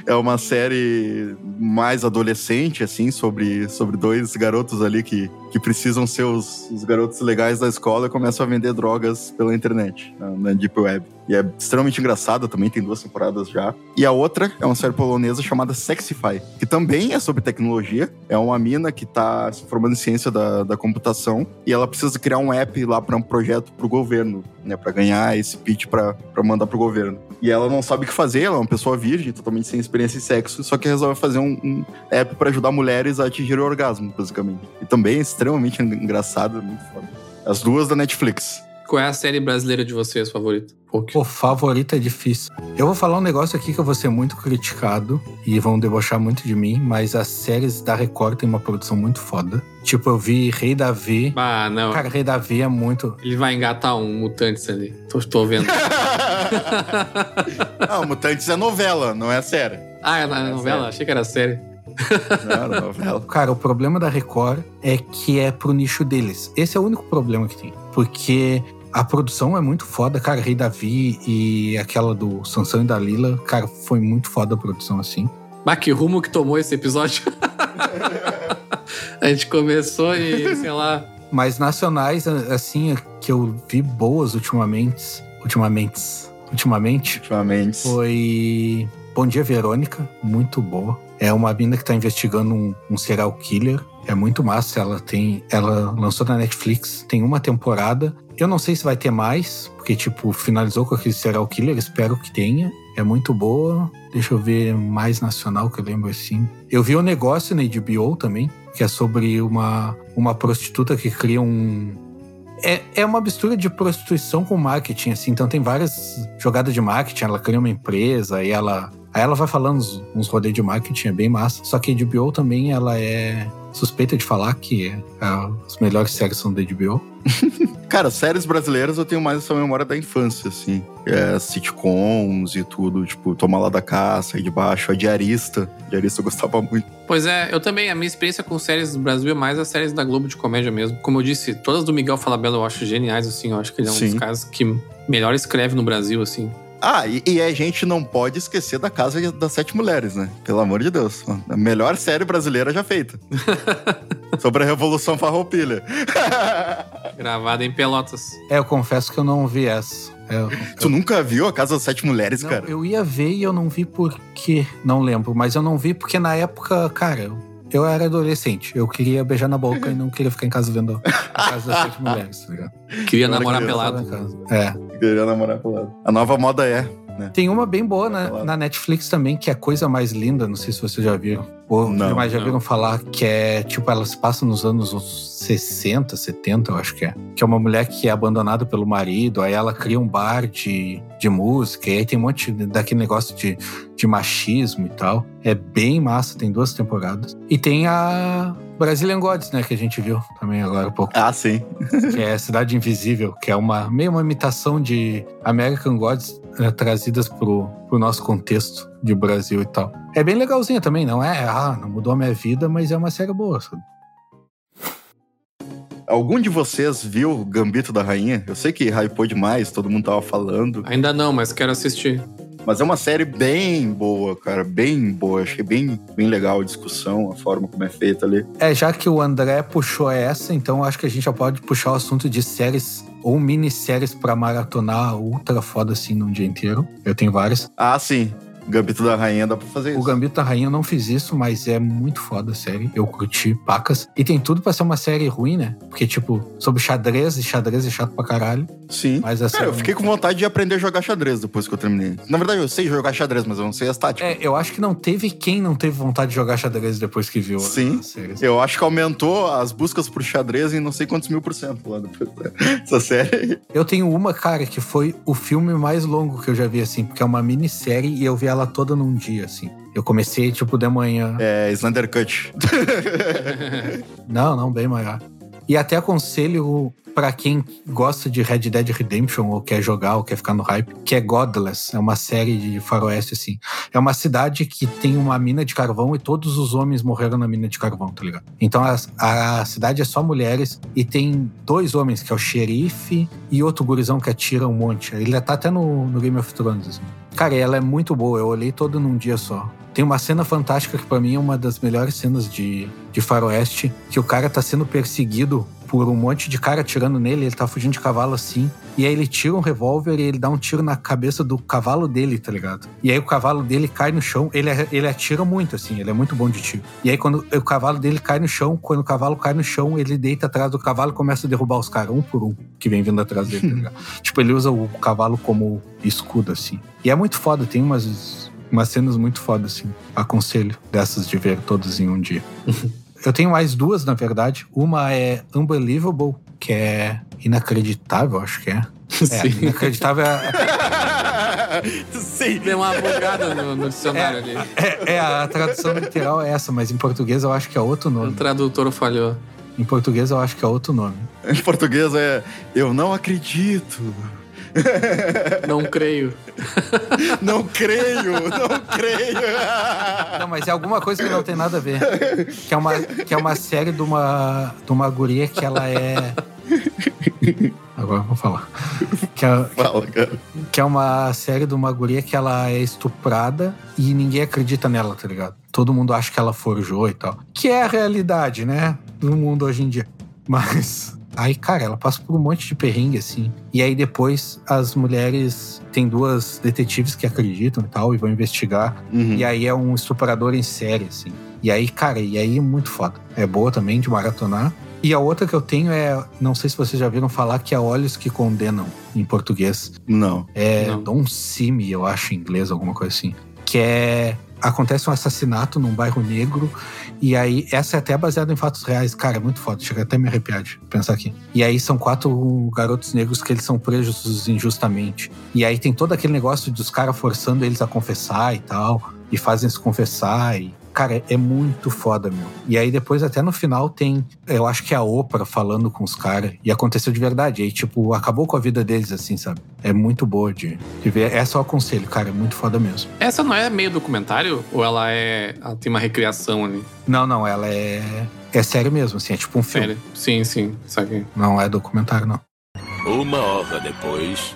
é uma série mais adolescente, assim, sobre, sobre dois garotos ali que, que precisam ser os, os garotos legais da escola e começam a vender drogas pela internet, na, na Deep Web. E é extremamente engraçada também, tem duas temporadas já. E a outra é uma série polonesa chamada Sexify, que também é sobre tecnologia. É uma mina que tá se formando em ciência da, da computação e ela precisa criar um app lá para um projeto pro governo, né, para ganhar esse pitch para mandar pro governo. E ela não sabe o que fazer, ela é uma pessoa virgem, totalmente sem experiência em sexo, só que resolve fazer um, um app para ajudar mulheres a atingir o orgasmo, basicamente. E também é extremamente engraçado, muito foda. As duas da Netflix. Qual é a série brasileira de vocês favorita? Pô, favorito é difícil. Eu vou falar um negócio aqui que eu vou ser muito criticado e vão debochar muito de mim, mas as séries da Record têm uma produção muito foda. Tipo, eu vi Rei Davi. Ah, não. Cara, Rei Davi é muito. Ele vai engatar um Mutantes ali. Tô, tô vendo. não, Mutantes é novela, não é série. ah, é na novela? série. Achei que era série. Não, é novela. Cara, o problema da Record é que é pro nicho deles. Esse é o único problema que tem. Porque a produção é muito foda, cara. Rei Davi e aquela do Sansão e Dalila, cara, foi muito foda a produção assim. Bah, que rumo que tomou esse episódio. a gente começou e, sei lá. Mas nacionais, assim, que eu vi boas ultimamente. Ultimamente. Ultimamente. Ultimamente. Foi Bom Dia Verônica, muito boa. É uma mina que tá investigando um, um serial killer. É muito massa. Ela tem. Ela lançou na Netflix, tem uma temporada. Eu não sei se vai ter mais, porque, tipo, finalizou com aquele serial killer, espero que tenha. É muito boa. Deixa eu ver mais nacional que eu lembro assim. Eu vi um negócio na HBO também, que é sobre uma, uma prostituta que cria um. É, é uma mistura de prostituição com marketing, assim. Então tem várias jogadas de marketing. Ela cria uma empresa e ela. Aí ela vai falando uns, uns rodeios de marketing, é bem massa. Só que a HBO também, ela é suspeita de falar que é, as melhores séries são da HBO. Cara, séries brasileiras eu tenho mais essa memória da infância, assim. É, sitcoms e tudo, tipo, Tomar lá da Caça, aí de baixo, a Diarista. A Diarista eu gostava muito. Pois é, eu também, a minha experiência com séries do Brasil é mais as séries da Globo de comédia mesmo. Como eu disse, todas do Miguel Falabella eu acho geniais, assim. Eu acho que ele é um Sim. dos caras que melhor escreve no Brasil, assim. Ah, e, e a gente não pode esquecer da Casa das Sete Mulheres, né? Pelo amor de Deus. A melhor série brasileira já feita. Sobre a Revolução Farroupilha. Gravada em Pelotas. É, eu confesso que eu não vi essa. É, Eu, Tu nunca viu a Casa das Sete Mulheres, Não, cara? eu ia ver e eu não vi porque. Não lembro, mas eu não vi porque na época, cara, eu, eu era adolescente. Eu queria beijar na boca e não queria ficar em casa vendo a casa das sete mulheres, tá ligado? Queria Agora namorar eu pelado. É. Queria namorar pro lado. A nova moda é, né? Tem uma bem boa na, na Netflix também, que é Coisa Mais Linda, não sei se vocês já viram. Ou Não, mas já não. viram falar que é, tipo, ela se passa nos anos 60, 70, eu acho que é. Que é uma mulher que é abandonada pelo marido, aí ela cria um bar de, de música, e aí tem um monte daquele negócio de, de machismo e tal. É bem massa, tem duas temporadas. E tem a Brazilian Gods, né, que a gente viu também agora há pouco Ah, sim. que é Cidade Invisível, que é uma meio uma imitação de American Gods né, trazidas pro, pro nosso contexto de Brasil e tal. É bem legalzinha também, não é? Ah, não mudou a minha vida, mas é uma série boa. sabe? Algum de vocês viu Gambito da Rainha? Eu sei que hypou demais, todo mundo tava falando. Ainda não, mas quero assistir. Mas é uma série bem boa, cara. Bem boa. Achei bem, bem legal a discussão, a forma como é feita ali. É, já que o André puxou essa, então acho que a gente já pode puxar o assunto de séries ou minisséries pra maratonar ultra foda assim num dia inteiro. Eu tenho várias. Ah, sim. Gambito da Rainha dá pra fazer O isso. Gambito da Rainha eu não fiz isso, mas é muito foda a série. Eu curti pacas. E tem tudo pra ser uma série ruim, né? Porque, tipo, sobre xadrez, e xadrez é chato pra caralho. Sim. Mas essa Cara, eu é- fiquei com vontade de aprender a jogar xadrez depois que eu terminei. Na verdade, eu sei jogar xadrez, mas eu não sei as táticas. É, eu acho que não teve quem não teve vontade de jogar xadrez depois que viu Sim. a série. Eu acho que aumentou as buscas por xadrez em não sei quantos mil por cento lá depois dessa série. Eu tenho uma, cara, que foi o filme mais longo que eu já vi, assim, porque é uma minissérie e eu vi ela toda num dia, assim. Eu comecei, tipo, de manhã. É, Slender Cut. Não, não, bem maior. E até aconselho pra quem gosta de Red Dead Redemption ou quer jogar ou quer ficar no hype, que é Godless. É uma série de faroeste, assim. É uma cidade que tem uma mina de carvão e todos os homens morreram na mina de carvão, tá ligado? Então a, a cidade é só mulheres e tem dois homens, que é o xerife e outro gurizão que atira um monte. Ele tá até no, no Game of Thrones, assim. Cara, ela é muito boa. Eu olhei toda num dia só. Tem uma cena fantástica que pra mim é uma das melhores cenas de, de faroeste, que o cara tá sendo perseguido por um monte de cara atirando nele, ele tá fugindo de cavalo assim, e aí ele tira um revólver e ele dá um tiro na cabeça do cavalo dele, tá ligado? E aí o cavalo dele cai no chão, ele, ele atira muito assim, ele é muito bom de tiro. E aí quando o cavalo dele cai no chão, quando o cavalo cai no chão, ele deita atrás do cavalo e começa a derrubar os caras, um por um, que vem vindo atrás dele, tá ligado? tipo, ele usa o cavalo como escudo, assim. E é muito foda, tem umas umas cenas muito fodas, assim. Aconselho dessas de ver todas em um dia. Eu tenho mais duas, na verdade. Uma é Unbelievable, que é inacreditável, acho que é. É, Sim. inacreditável é, Sim. Deu uma bugada no, no dicionário ali. é, é a tradução literal é essa, mas em português eu acho que é outro O nome. tradutor falhou. Em português eu acho que é outro nome. Em português é Eu não acredito. Não creio. Não creio, não creio. Não, mas é alguma coisa que não tem nada a ver. Que é uma, que é uma série de uma, de uma guria que ela é. Agora eu vou falar. Que é, Fala, cara. que é uma série de uma guria que ela é estuprada e ninguém acredita nela, tá ligado? Todo mundo acha que ela forjou e tal. Que é a realidade, né? Do mundo hoje em dia. Mas. Aí, cara, ela passa por um monte de perrengue, assim. E aí depois as mulheres. Tem duas detetives que acreditam e tal, e vão investigar. Uhum. E aí é um estuprador em série, assim. E aí, cara, e aí é muito foda. É boa também de maratonar. E a outra que eu tenho é, não sei se vocês já viram falar, que é Olhos que Condenam, em português. Não. É Não. Don Simi, eu acho, em inglês, alguma coisa assim. Que é acontece um assassinato num bairro negro. E aí, essa é até baseada em fatos reais. Cara, é muito foda. Chega até me arrepiar de pensar aqui. E aí são quatro garotos negros que eles são presos injustamente. E aí tem todo aquele negócio dos caras forçando eles a confessar e tal. E fazem se confessar. E Cara, é muito foda, meu. E aí depois, até no final, tem. Eu acho que é a Oprah falando com os caras. E aconteceu de verdade. E aí, tipo, acabou com a vida deles, assim, sabe? É muito boa de, de ver. Essa eu aconselho, cara. É muito foda mesmo. Essa não é meio documentário? Ou ela é. Ela tem uma recriação ali? Não, não, ela é. É sério mesmo, assim. É tipo um filme. Sério? Sim, sim. Sabe? Não é documentário, não. Uma hora depois.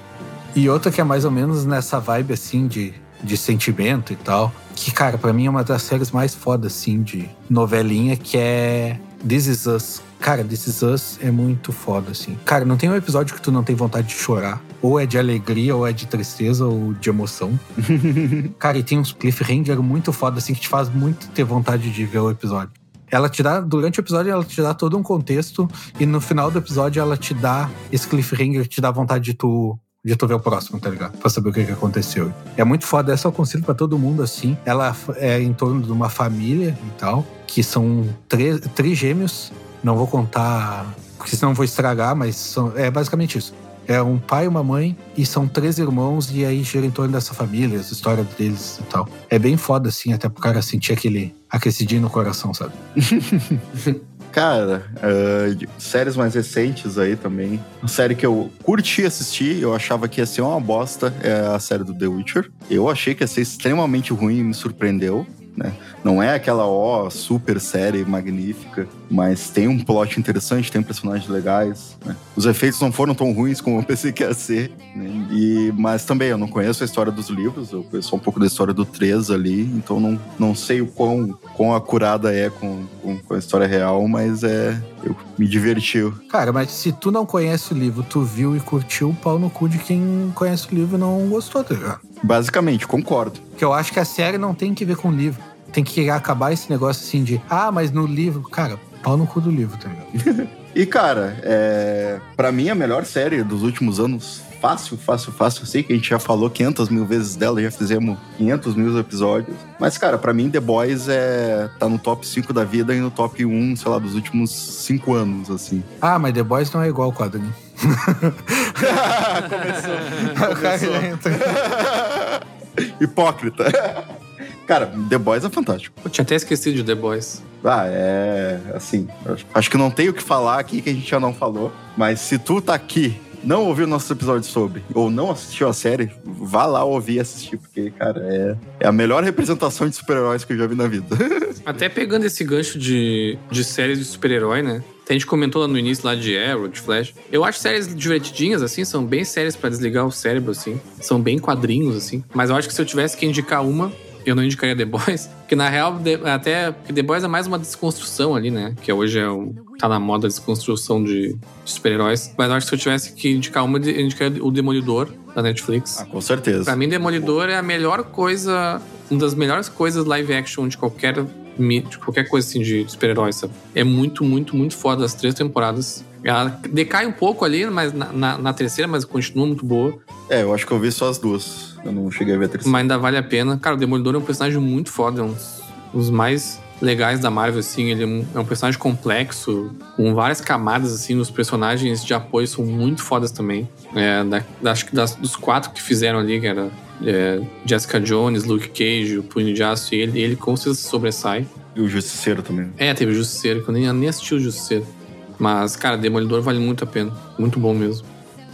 E outra que é mais ou menos nessa vibe, assim, de, de sentimento e tal. Que, cara, pra mim é uma das séries mais fodas, assim, de novelinha, que é This Is Us. Cara, This Is Us é muito foda, assim. Cara, não tem um episódio que tu não tem vontade de chorar. Ou é de alegria, ou é de tristeza, ou de emoção. cara, e tem uns cliffhanger muito foda, assim, que te faz muito ter vontade de ver o episódio. Ela te dá, durante o episódio, ela te dá todo um contexto, e no final do episódio, ela te dá esse cliffhanger que te dá vontade de tu de tu ver o próximo, tá ligado? Pra saber o que, que aconteceu. É muito foda, essa eu aconselho pra todo mundo, assim. Ela é em torno de uma família e tal, que são três, gêmeos. Não vou contar, porque senão vou estragar, mas são, é basicamente isso. É um pai uma mãe, e são três irmãos, e aí gira em torno dessa família, as histórias deles e tal. É bem foda, assim, até pro cara sentir aquele aquecidinho no coração, sabe? Cara, uh, séries mais recentes aí também. Uma série que eu curti assistir, eu achava que ia ser uma bosta, é a série do The Witcher. Eu achei que ia ser extremamente ruim e me surpreendeu. Né? Não é aquela ó super série magnífica, mas tem um plot interessante, tem personagens legais. né? Os efeitos não foram tão ruins como eu pensei que ia ser. né? E, mas também eu não conheço a história dos livros, eu conheço um pouco da história do 3 ali, então não, não sei o quão, quão acurada é com, com, com a história real, mas é. Eu me diverti. Cara, mas se tu não conhece o livro, tu viu e curtiu, o pau no cu de quem conhece o livro e não gostou, tá ligado? Basicamente, concordo. Porque eu acho que a série não tem que ver com o livro. Tem que acabar esse negócio assim de, ah, mas no livro, cara, pau no cu do livro, tá ligado? E, cara, é... para mim a melhor série dos últimos anos, fácil, fácil, fácil. Eu sei que a gente já falou 500 mil vezes dela, já fizemos 500 mil episódios. Mas, cara, pra mim The Boys é... tá no top 5 da vida e no top 1, sei lá, dos últimos 5 anos, assim. Ah, mas The Boys não é igual. Começou. O cara já entra. Hipócrita. Cara, The Boys é fantástico. Eu tinha até esquecido de The Boys. Ah, é. Assim, acho que não tem o que falar aqui que a gente já não falou. Mas se tu tá aqui, não ouviu nossos episódios sobre, ou não assistiu a série, vá lá ouvir e assistir, porque, cara, é, é a melhor representação de super-heróis que eu já vi na vida. Até pegando esse gancho de, de séries de super-herói, né? A gente comentou lá no início lá de Arrow, de Flash. Eu acho séries divertidinhas, assim, são bem séries pra desligar o cérebro, assim. São bem quadrinhos, assim. Mas eu acho que se eu tivesse que indicar uma, eu não indicaria The Boys. Porque na real, até porque The Boys é mais uma desconstrução ali, né? Que hoje é um, tá na moda a desconstrução de, de super-heróis. Mas eu acho que se eu tivesse que indicar uma, eu indicaria o Demolidor, da Netflix. ah, com certeza. Pra mim, Demolidor é a melhor coisa, uma das melhores coisas live action de qualquer, de qualquer coisa assim de super-herói, sabe? É muito, muito, muito foda as três temporadas. Ela decai um pouco ali, mas na, na- na terceira, mas continua muito boa. É, eu acho que eu vi só as duas. Eu não cheguei a ver a terceira. Mas ainda vale a pena. Cara, o Demolidor é um personagem muito foda, é um dos- os mais legais da Marvel, assim. Ele é um, é um personagem complexo, com várias camadas, assim. Os personagens de apoio são muito fodas também. É, da- da- acho que das- dos quatro que fizeram ali, que era é, Jessica Jones, Luke Cage, o Punho de Aço e ele, ele com certeza sobressai. E o Justiceiro também. É, teve o Justiceiro, que eu nem, nem assisti o Justiceiro. Mas, cara, Demolidor vale muito a pena. Muito bom mesmo.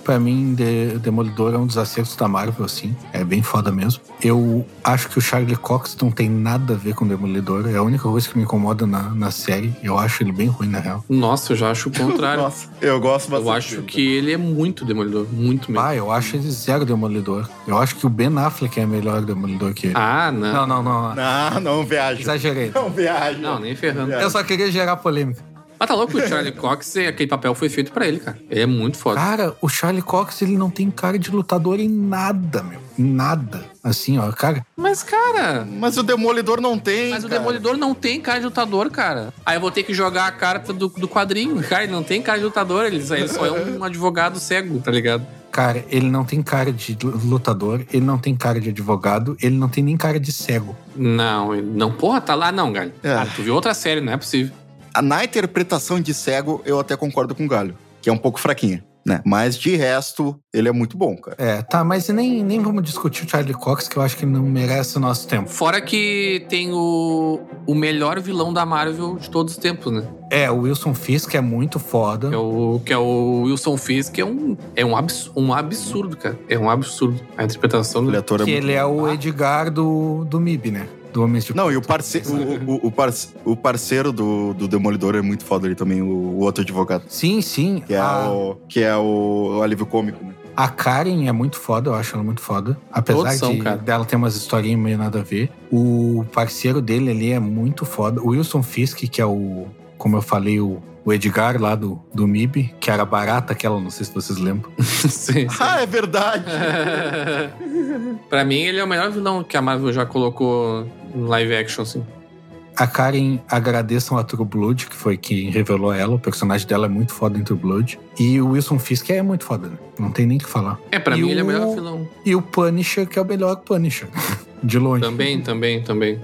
Pra mim, The- Demolidor é um dos acertos da Marvel, assim. É bem foda mesmo. Eu acho que o Charlie Cox não tem nada a ver com Demolidor. É a única coisa que me incomoda na, na série. Eu acho ele bem ruim, na real. Nossa, eu já acho o contrário. Nossa, eu gosto bastante. eu acho dele. que ele é muito Demolidor. Muito mesmo. Ah, eu acho ele zero Demolidor. Eu acho que o Ben Affleck é melhor Demolidor que ele. Ah, não. Não, não, não. Ah, não viaja. Exagerei. Não viaja. Não, nem ferrando. Eu só queria gerar polêmica. Mas tá louco, o Charlie Cox, é- aquele papel foi feito pra ele, cara. Ele é muito foda. Cara, o Charlie Cox, ele não tem cara de lutador em nada, meu. Em nada. Assim, ó, cara. Mas, cara. Mas o Demolidor não tem. Mas o cara. Demolidor não tem cara de lutador, cara. Aí eu vou ter que jogar a carta do, do quadrinho. Cara, ele não tem cara de lutador, ele, ele só é um advogado cego, tá ligado? Cara, ele não tem cara de lutador, ele não tem cara de advogado, ele não tem nem cara de cego. Não, ele- não, porra, tá lá não, Galho. É. Ah, tu viu outra série, não é possível. Na interpretação de cego, eu até concordo com o Galho, que é um pouco fraquinha, né? Mas de resto, ele é muito bom, cara. É, tá, mas nem, nem vamos discutir o Charlie Cox, que eu acho que ele não merece o nosso tempo. Fora que tem o, o melhor vilão da Marvel de todos os tempos, né? É, o Wilson Fisk é muito foda. Que é o, que é o Wilson Fisk, é um, é um, abs, um absurdo, cara. É um absurdo. A interpretação do. ator é Que muito ele é o Edgar do, do MIB, né? Do Homens de Não, e o, parce... o, o, o, parce- o parceiro do, do Demolidor é muito foda ali também, o, o outro advogado. Sim, sim. Que é, a, o, que é o, o alívio cômico, né? a Karen é muito foda, eu acho ela muito foda. Apesar Todos são, de cara. dela ter umas historinhas meio nada a ver. O parceiro dele ali é muito foda. O Wilson Fisk, que é o, como eu falei, o, o Edgar lá do, do MIB, que era barata aquela, não sei se vocês lembram. sim, sim. Ah, é verdade! pra mim, ele é o melhor vilão que a Marvel já colocou no live action, assim. A Karen agradeçam a True Blood, que foi quem revelou ela. O personagem dela é muito foda em True Blood. E o Wilson Fisk é muito foda, né? Não tem nem o que falar. É, pra E mim, ele é o o- melhor vilão. E o Punisher, que é o melhor Punisher. De longe. Também, também, também.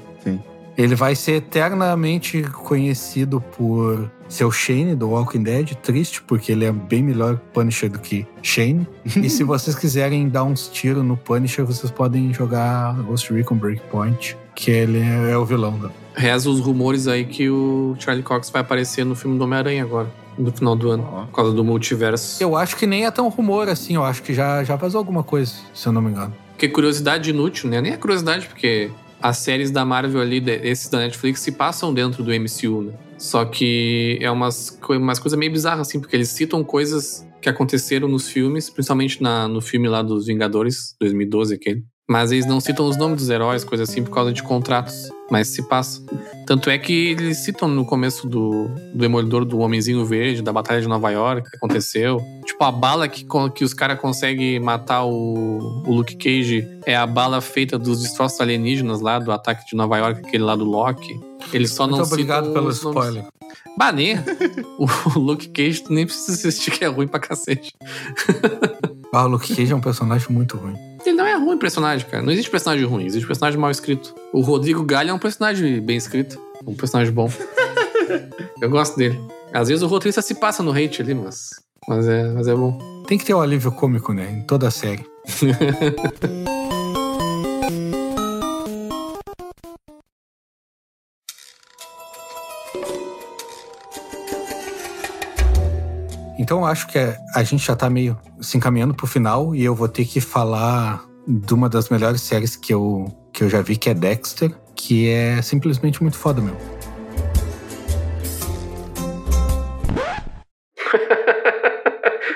Ele vai ser eternamente conhecido por ser o Shane do Walking Dead. Triste, porque ele é bem melhor Punisher do que Shane. e se vocês quiserem dar uns tiros no Punisher, vocês podem jogar Ghost Recon Breakpoint, que ele é, é o vilão. Da... Reza os rumores aí que o Charlie Cox vai aparecer no filme do Homem-Aranha agora, no final do ano, por causa do multiverso. Eu acho que nem é tão rumor assim. Eu acho que já, já vazou alguma coisa, se eu não me engano. Porque curiosidade inútil, né? Nem é curiosidade, porque as séries da Marvel ali, esses da Netflix, se passam dentro do MCU, né? Só que é umas, umas coisas meio bizarras, assim, porque eles citam coisas que aconteceram nos filmes, principalmente na, no filme lá dos Vingadores, 2012, aquele. Mas eles não citam os nomes dos heróis, coisas assim, por causa de contratos. Mas se passa. Tanto é que eles citam no começo do, do Demolidor do Homenzinho Verde, da Batalha de Nova York, que aconteceu. Tipo, a bala que, que os caras conseguem matar o, o Luke Cage é a bala feita dos destroços alienígenas lá, do ataque de Nova York, aquele lá do Loki. Eles só não Muito obrigado citam pelo spoiler. Bah, nem. o Luke Cage tu nem precisa assistir, que é ruim pra cacete. Ah, o Luke Cage é um personagem muito ruim. Ele não é ruim personagem, cara. Não existe personagem ruim, existe personagem mal escrito. O Rodrigo Galho é um personagem bem escrito. Um personagem bom. Eu gosto dele. Às vezes o roteirista se passa no hate ali, mas. Mas é, mas é bom. Tem que ter o alívio cômico, né? Em toda a série. Então eu acho que a gente já tá meio se encaminhando pro final e eu vou ter que falar de uma das melhores séries que eu, que eu já vi, que é Dexter, que é simplesmente muito foda, meu.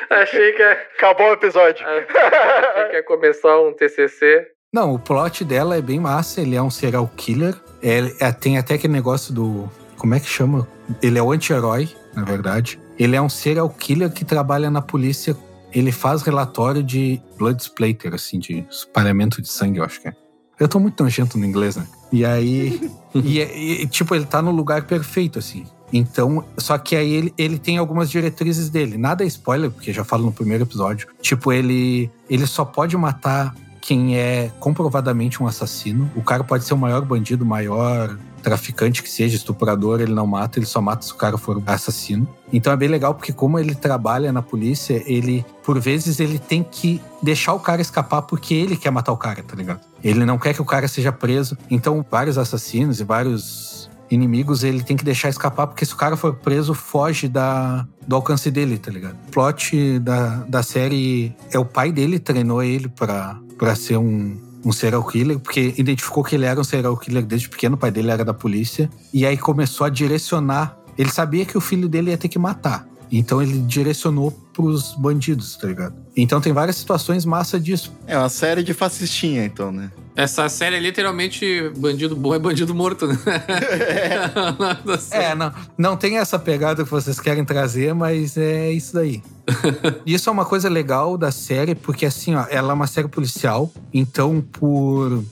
Achei que, Acabou o episódio. achei que ia começar um TCC. Não, o plot dela é bem massa. Ele é um serial killer. É, é- tem até aquele negócio do. Como é que chama? Ele é o anti-herói, na verdade. Ele é um serial killer que trabalha na polícia. Ele faz relatório de blood splatter, assim, de espalhamento de sangue, eu acho que é. Eu tô muito nojento no inglês, né? E aí. e, e, tipo, ele tá no lugar perfeito, assim. Então, só que aí ele, ele tem algumas diretrizes dele. Nada é spoiler, porque já falo no primeiro episódio. Tipo, ele, ele só pode matar quem é comprovadamente um assassino. O cara pode ser o maior bandido, o maior traficante que seja, estuprador, ele não mata, ele só mata se o cara for assassino. Então é bem legal porque como ele trabalha na polícia, ele por vezes ele tem que deixar o cara escapar porque ele quer matar o cara, tá ligado? Ele não quer que o cara seja preso. Então vários assassinos e vários inimigos ele tem que deixar escapar porque se o cara for preso foge da, do alcance dele, tá ligado? O plot da, da série é o pai dele treinou ele pra, pra ser um, um serial killer, porque identificou que ele era um serial killer desde pequeno, o pai dele era da polícia, e aí começou a direcionar. Ele sabia que o filho dele ia ter que matar. Então ele direcionou pros bandidos, tá ligado? Então tem várias situações massa disso. É uma série de fascistinha, então, né? Essa série é literalmente bandido bom é bandido morto, né? É, não, não tem essa pegada que vocês querem trazer, mas é isso daí. isso é uma coisa legal da série, porque assim, ó, ela é uma série policial, então por,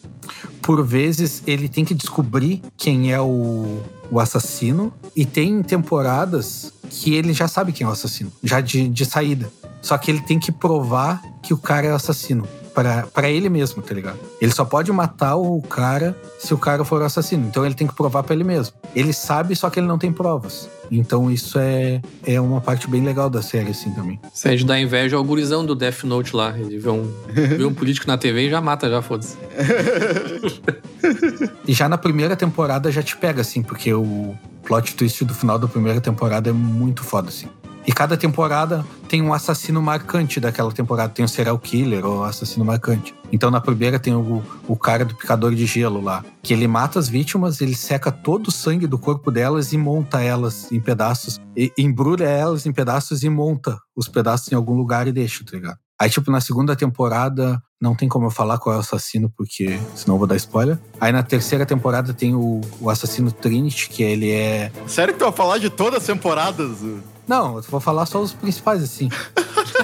por vezes ele tem que descobrir quem é o, o assassino, e tem temporadas que ele já sabe quem é o assassino, já de, de saída. Só que ele tem que provar que o cara é o assassino. Pra, pra ele mesmo, tá ligado? Ele só pode matar o cara se o cara for o assassino. Então ele tem que provar pra ele mesmo. Ele sabe, só que ele não tem provas. Então isso é, é uma parte bem legal da série, assim, também. É de dar inveja ao gurizão do Death Note lá. Ele vê um, vê um político na TV e já mata, já foda-se. E já na primeira temporada já te pega, assim, porque o plot twist do final da primeira temporada é muito foda, assim. E cada temporada tem um assassino marcante daquela temporada. Tem o serial killer ou assassino marcante. Então na primeira tem o, o cara do picador de gelo lá. Que ele mata as vítimas, ele seca todo o sangue do corpo delas e monta elas em pedaços. E, embrulha elas em pedaços e monta os pedaços em algum lugar e deixa, tá ligado? Aí, tipo, na segunda temporada, não tem como eu falar qual é o assassino, porque senão eu vou dar spoiler. Aí na terceira temporada tem o, o assassino Trinity, que ele é. Sério que tu vai falar de todas as temporadas? Não, eu vou falar só os principais, assim.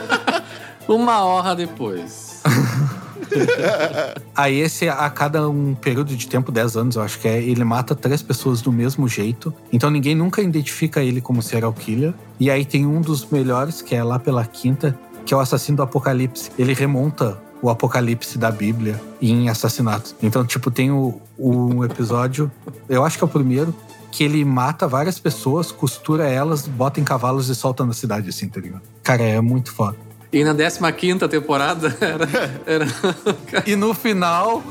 Uma hora depois. Aí esse, a cada um período de tempo, 10 anos, eu acho que é, ele mata três pessoas do mesmo jeito. Então ninguém nunca identifica ele como serial killer. E aí tem um dos melhores, que é lá pela quinta, que é o assassino do apocalipse. Ele remonta o apocalipse da Bíblia em assassinatos. Então, tipo, tem o, o episódio, eu acho que é o primeiro, que ele mata várias pessoas, costura elas, bota em cavalos e solta na cidade, assim, tá ligado? Cara, é muito foda. E na 15 temporada era. era... E no final,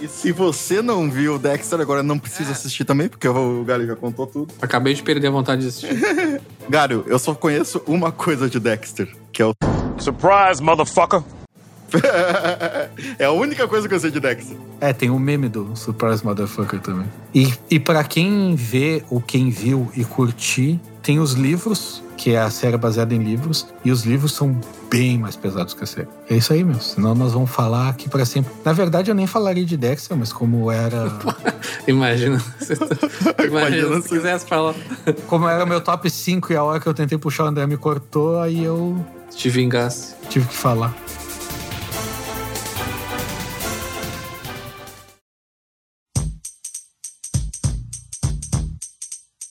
E se você não viu Dexter, agora não precisa assistir também, porque o Gary já contou tudo. Acabei de perder a vontade de assistir. Gary, eu só conheço uma coisa de Dexter, que é o. Surprise, motherfucker! é a única coisa que eu sei de Dexter. é, tem o meme do Surprise Motherfucker também. E, e para quem vê ou quem viu e curtir, tem os livros, que é a série baseada em livros, e os livros são bem mais pesados que a série. É isso aí, meu. Senão nós vamos falar aqui para sempre. Na verdade, eu nem falaria de Dexter, mas como era. Imagina. Imagina, Imagina se se- quisesse falar. como era meu top 5 e a hora que eu tentei puxar o André me cortou, aí eu Te vingasse. tive que falar.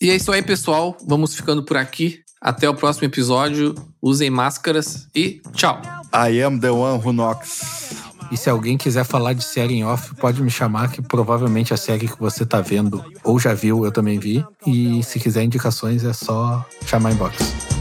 E é isso aí, pessoal. Vamos ficando por aqui. Até o próximo episódio. Usem máscaras e tchau. I am the one who knocks. E se alguém quiser falar de série em off, pode me chamar, que provavelmente a série que você tá vendo ou já viu, eu também vi. E se quiser indicações, é só chamar em box.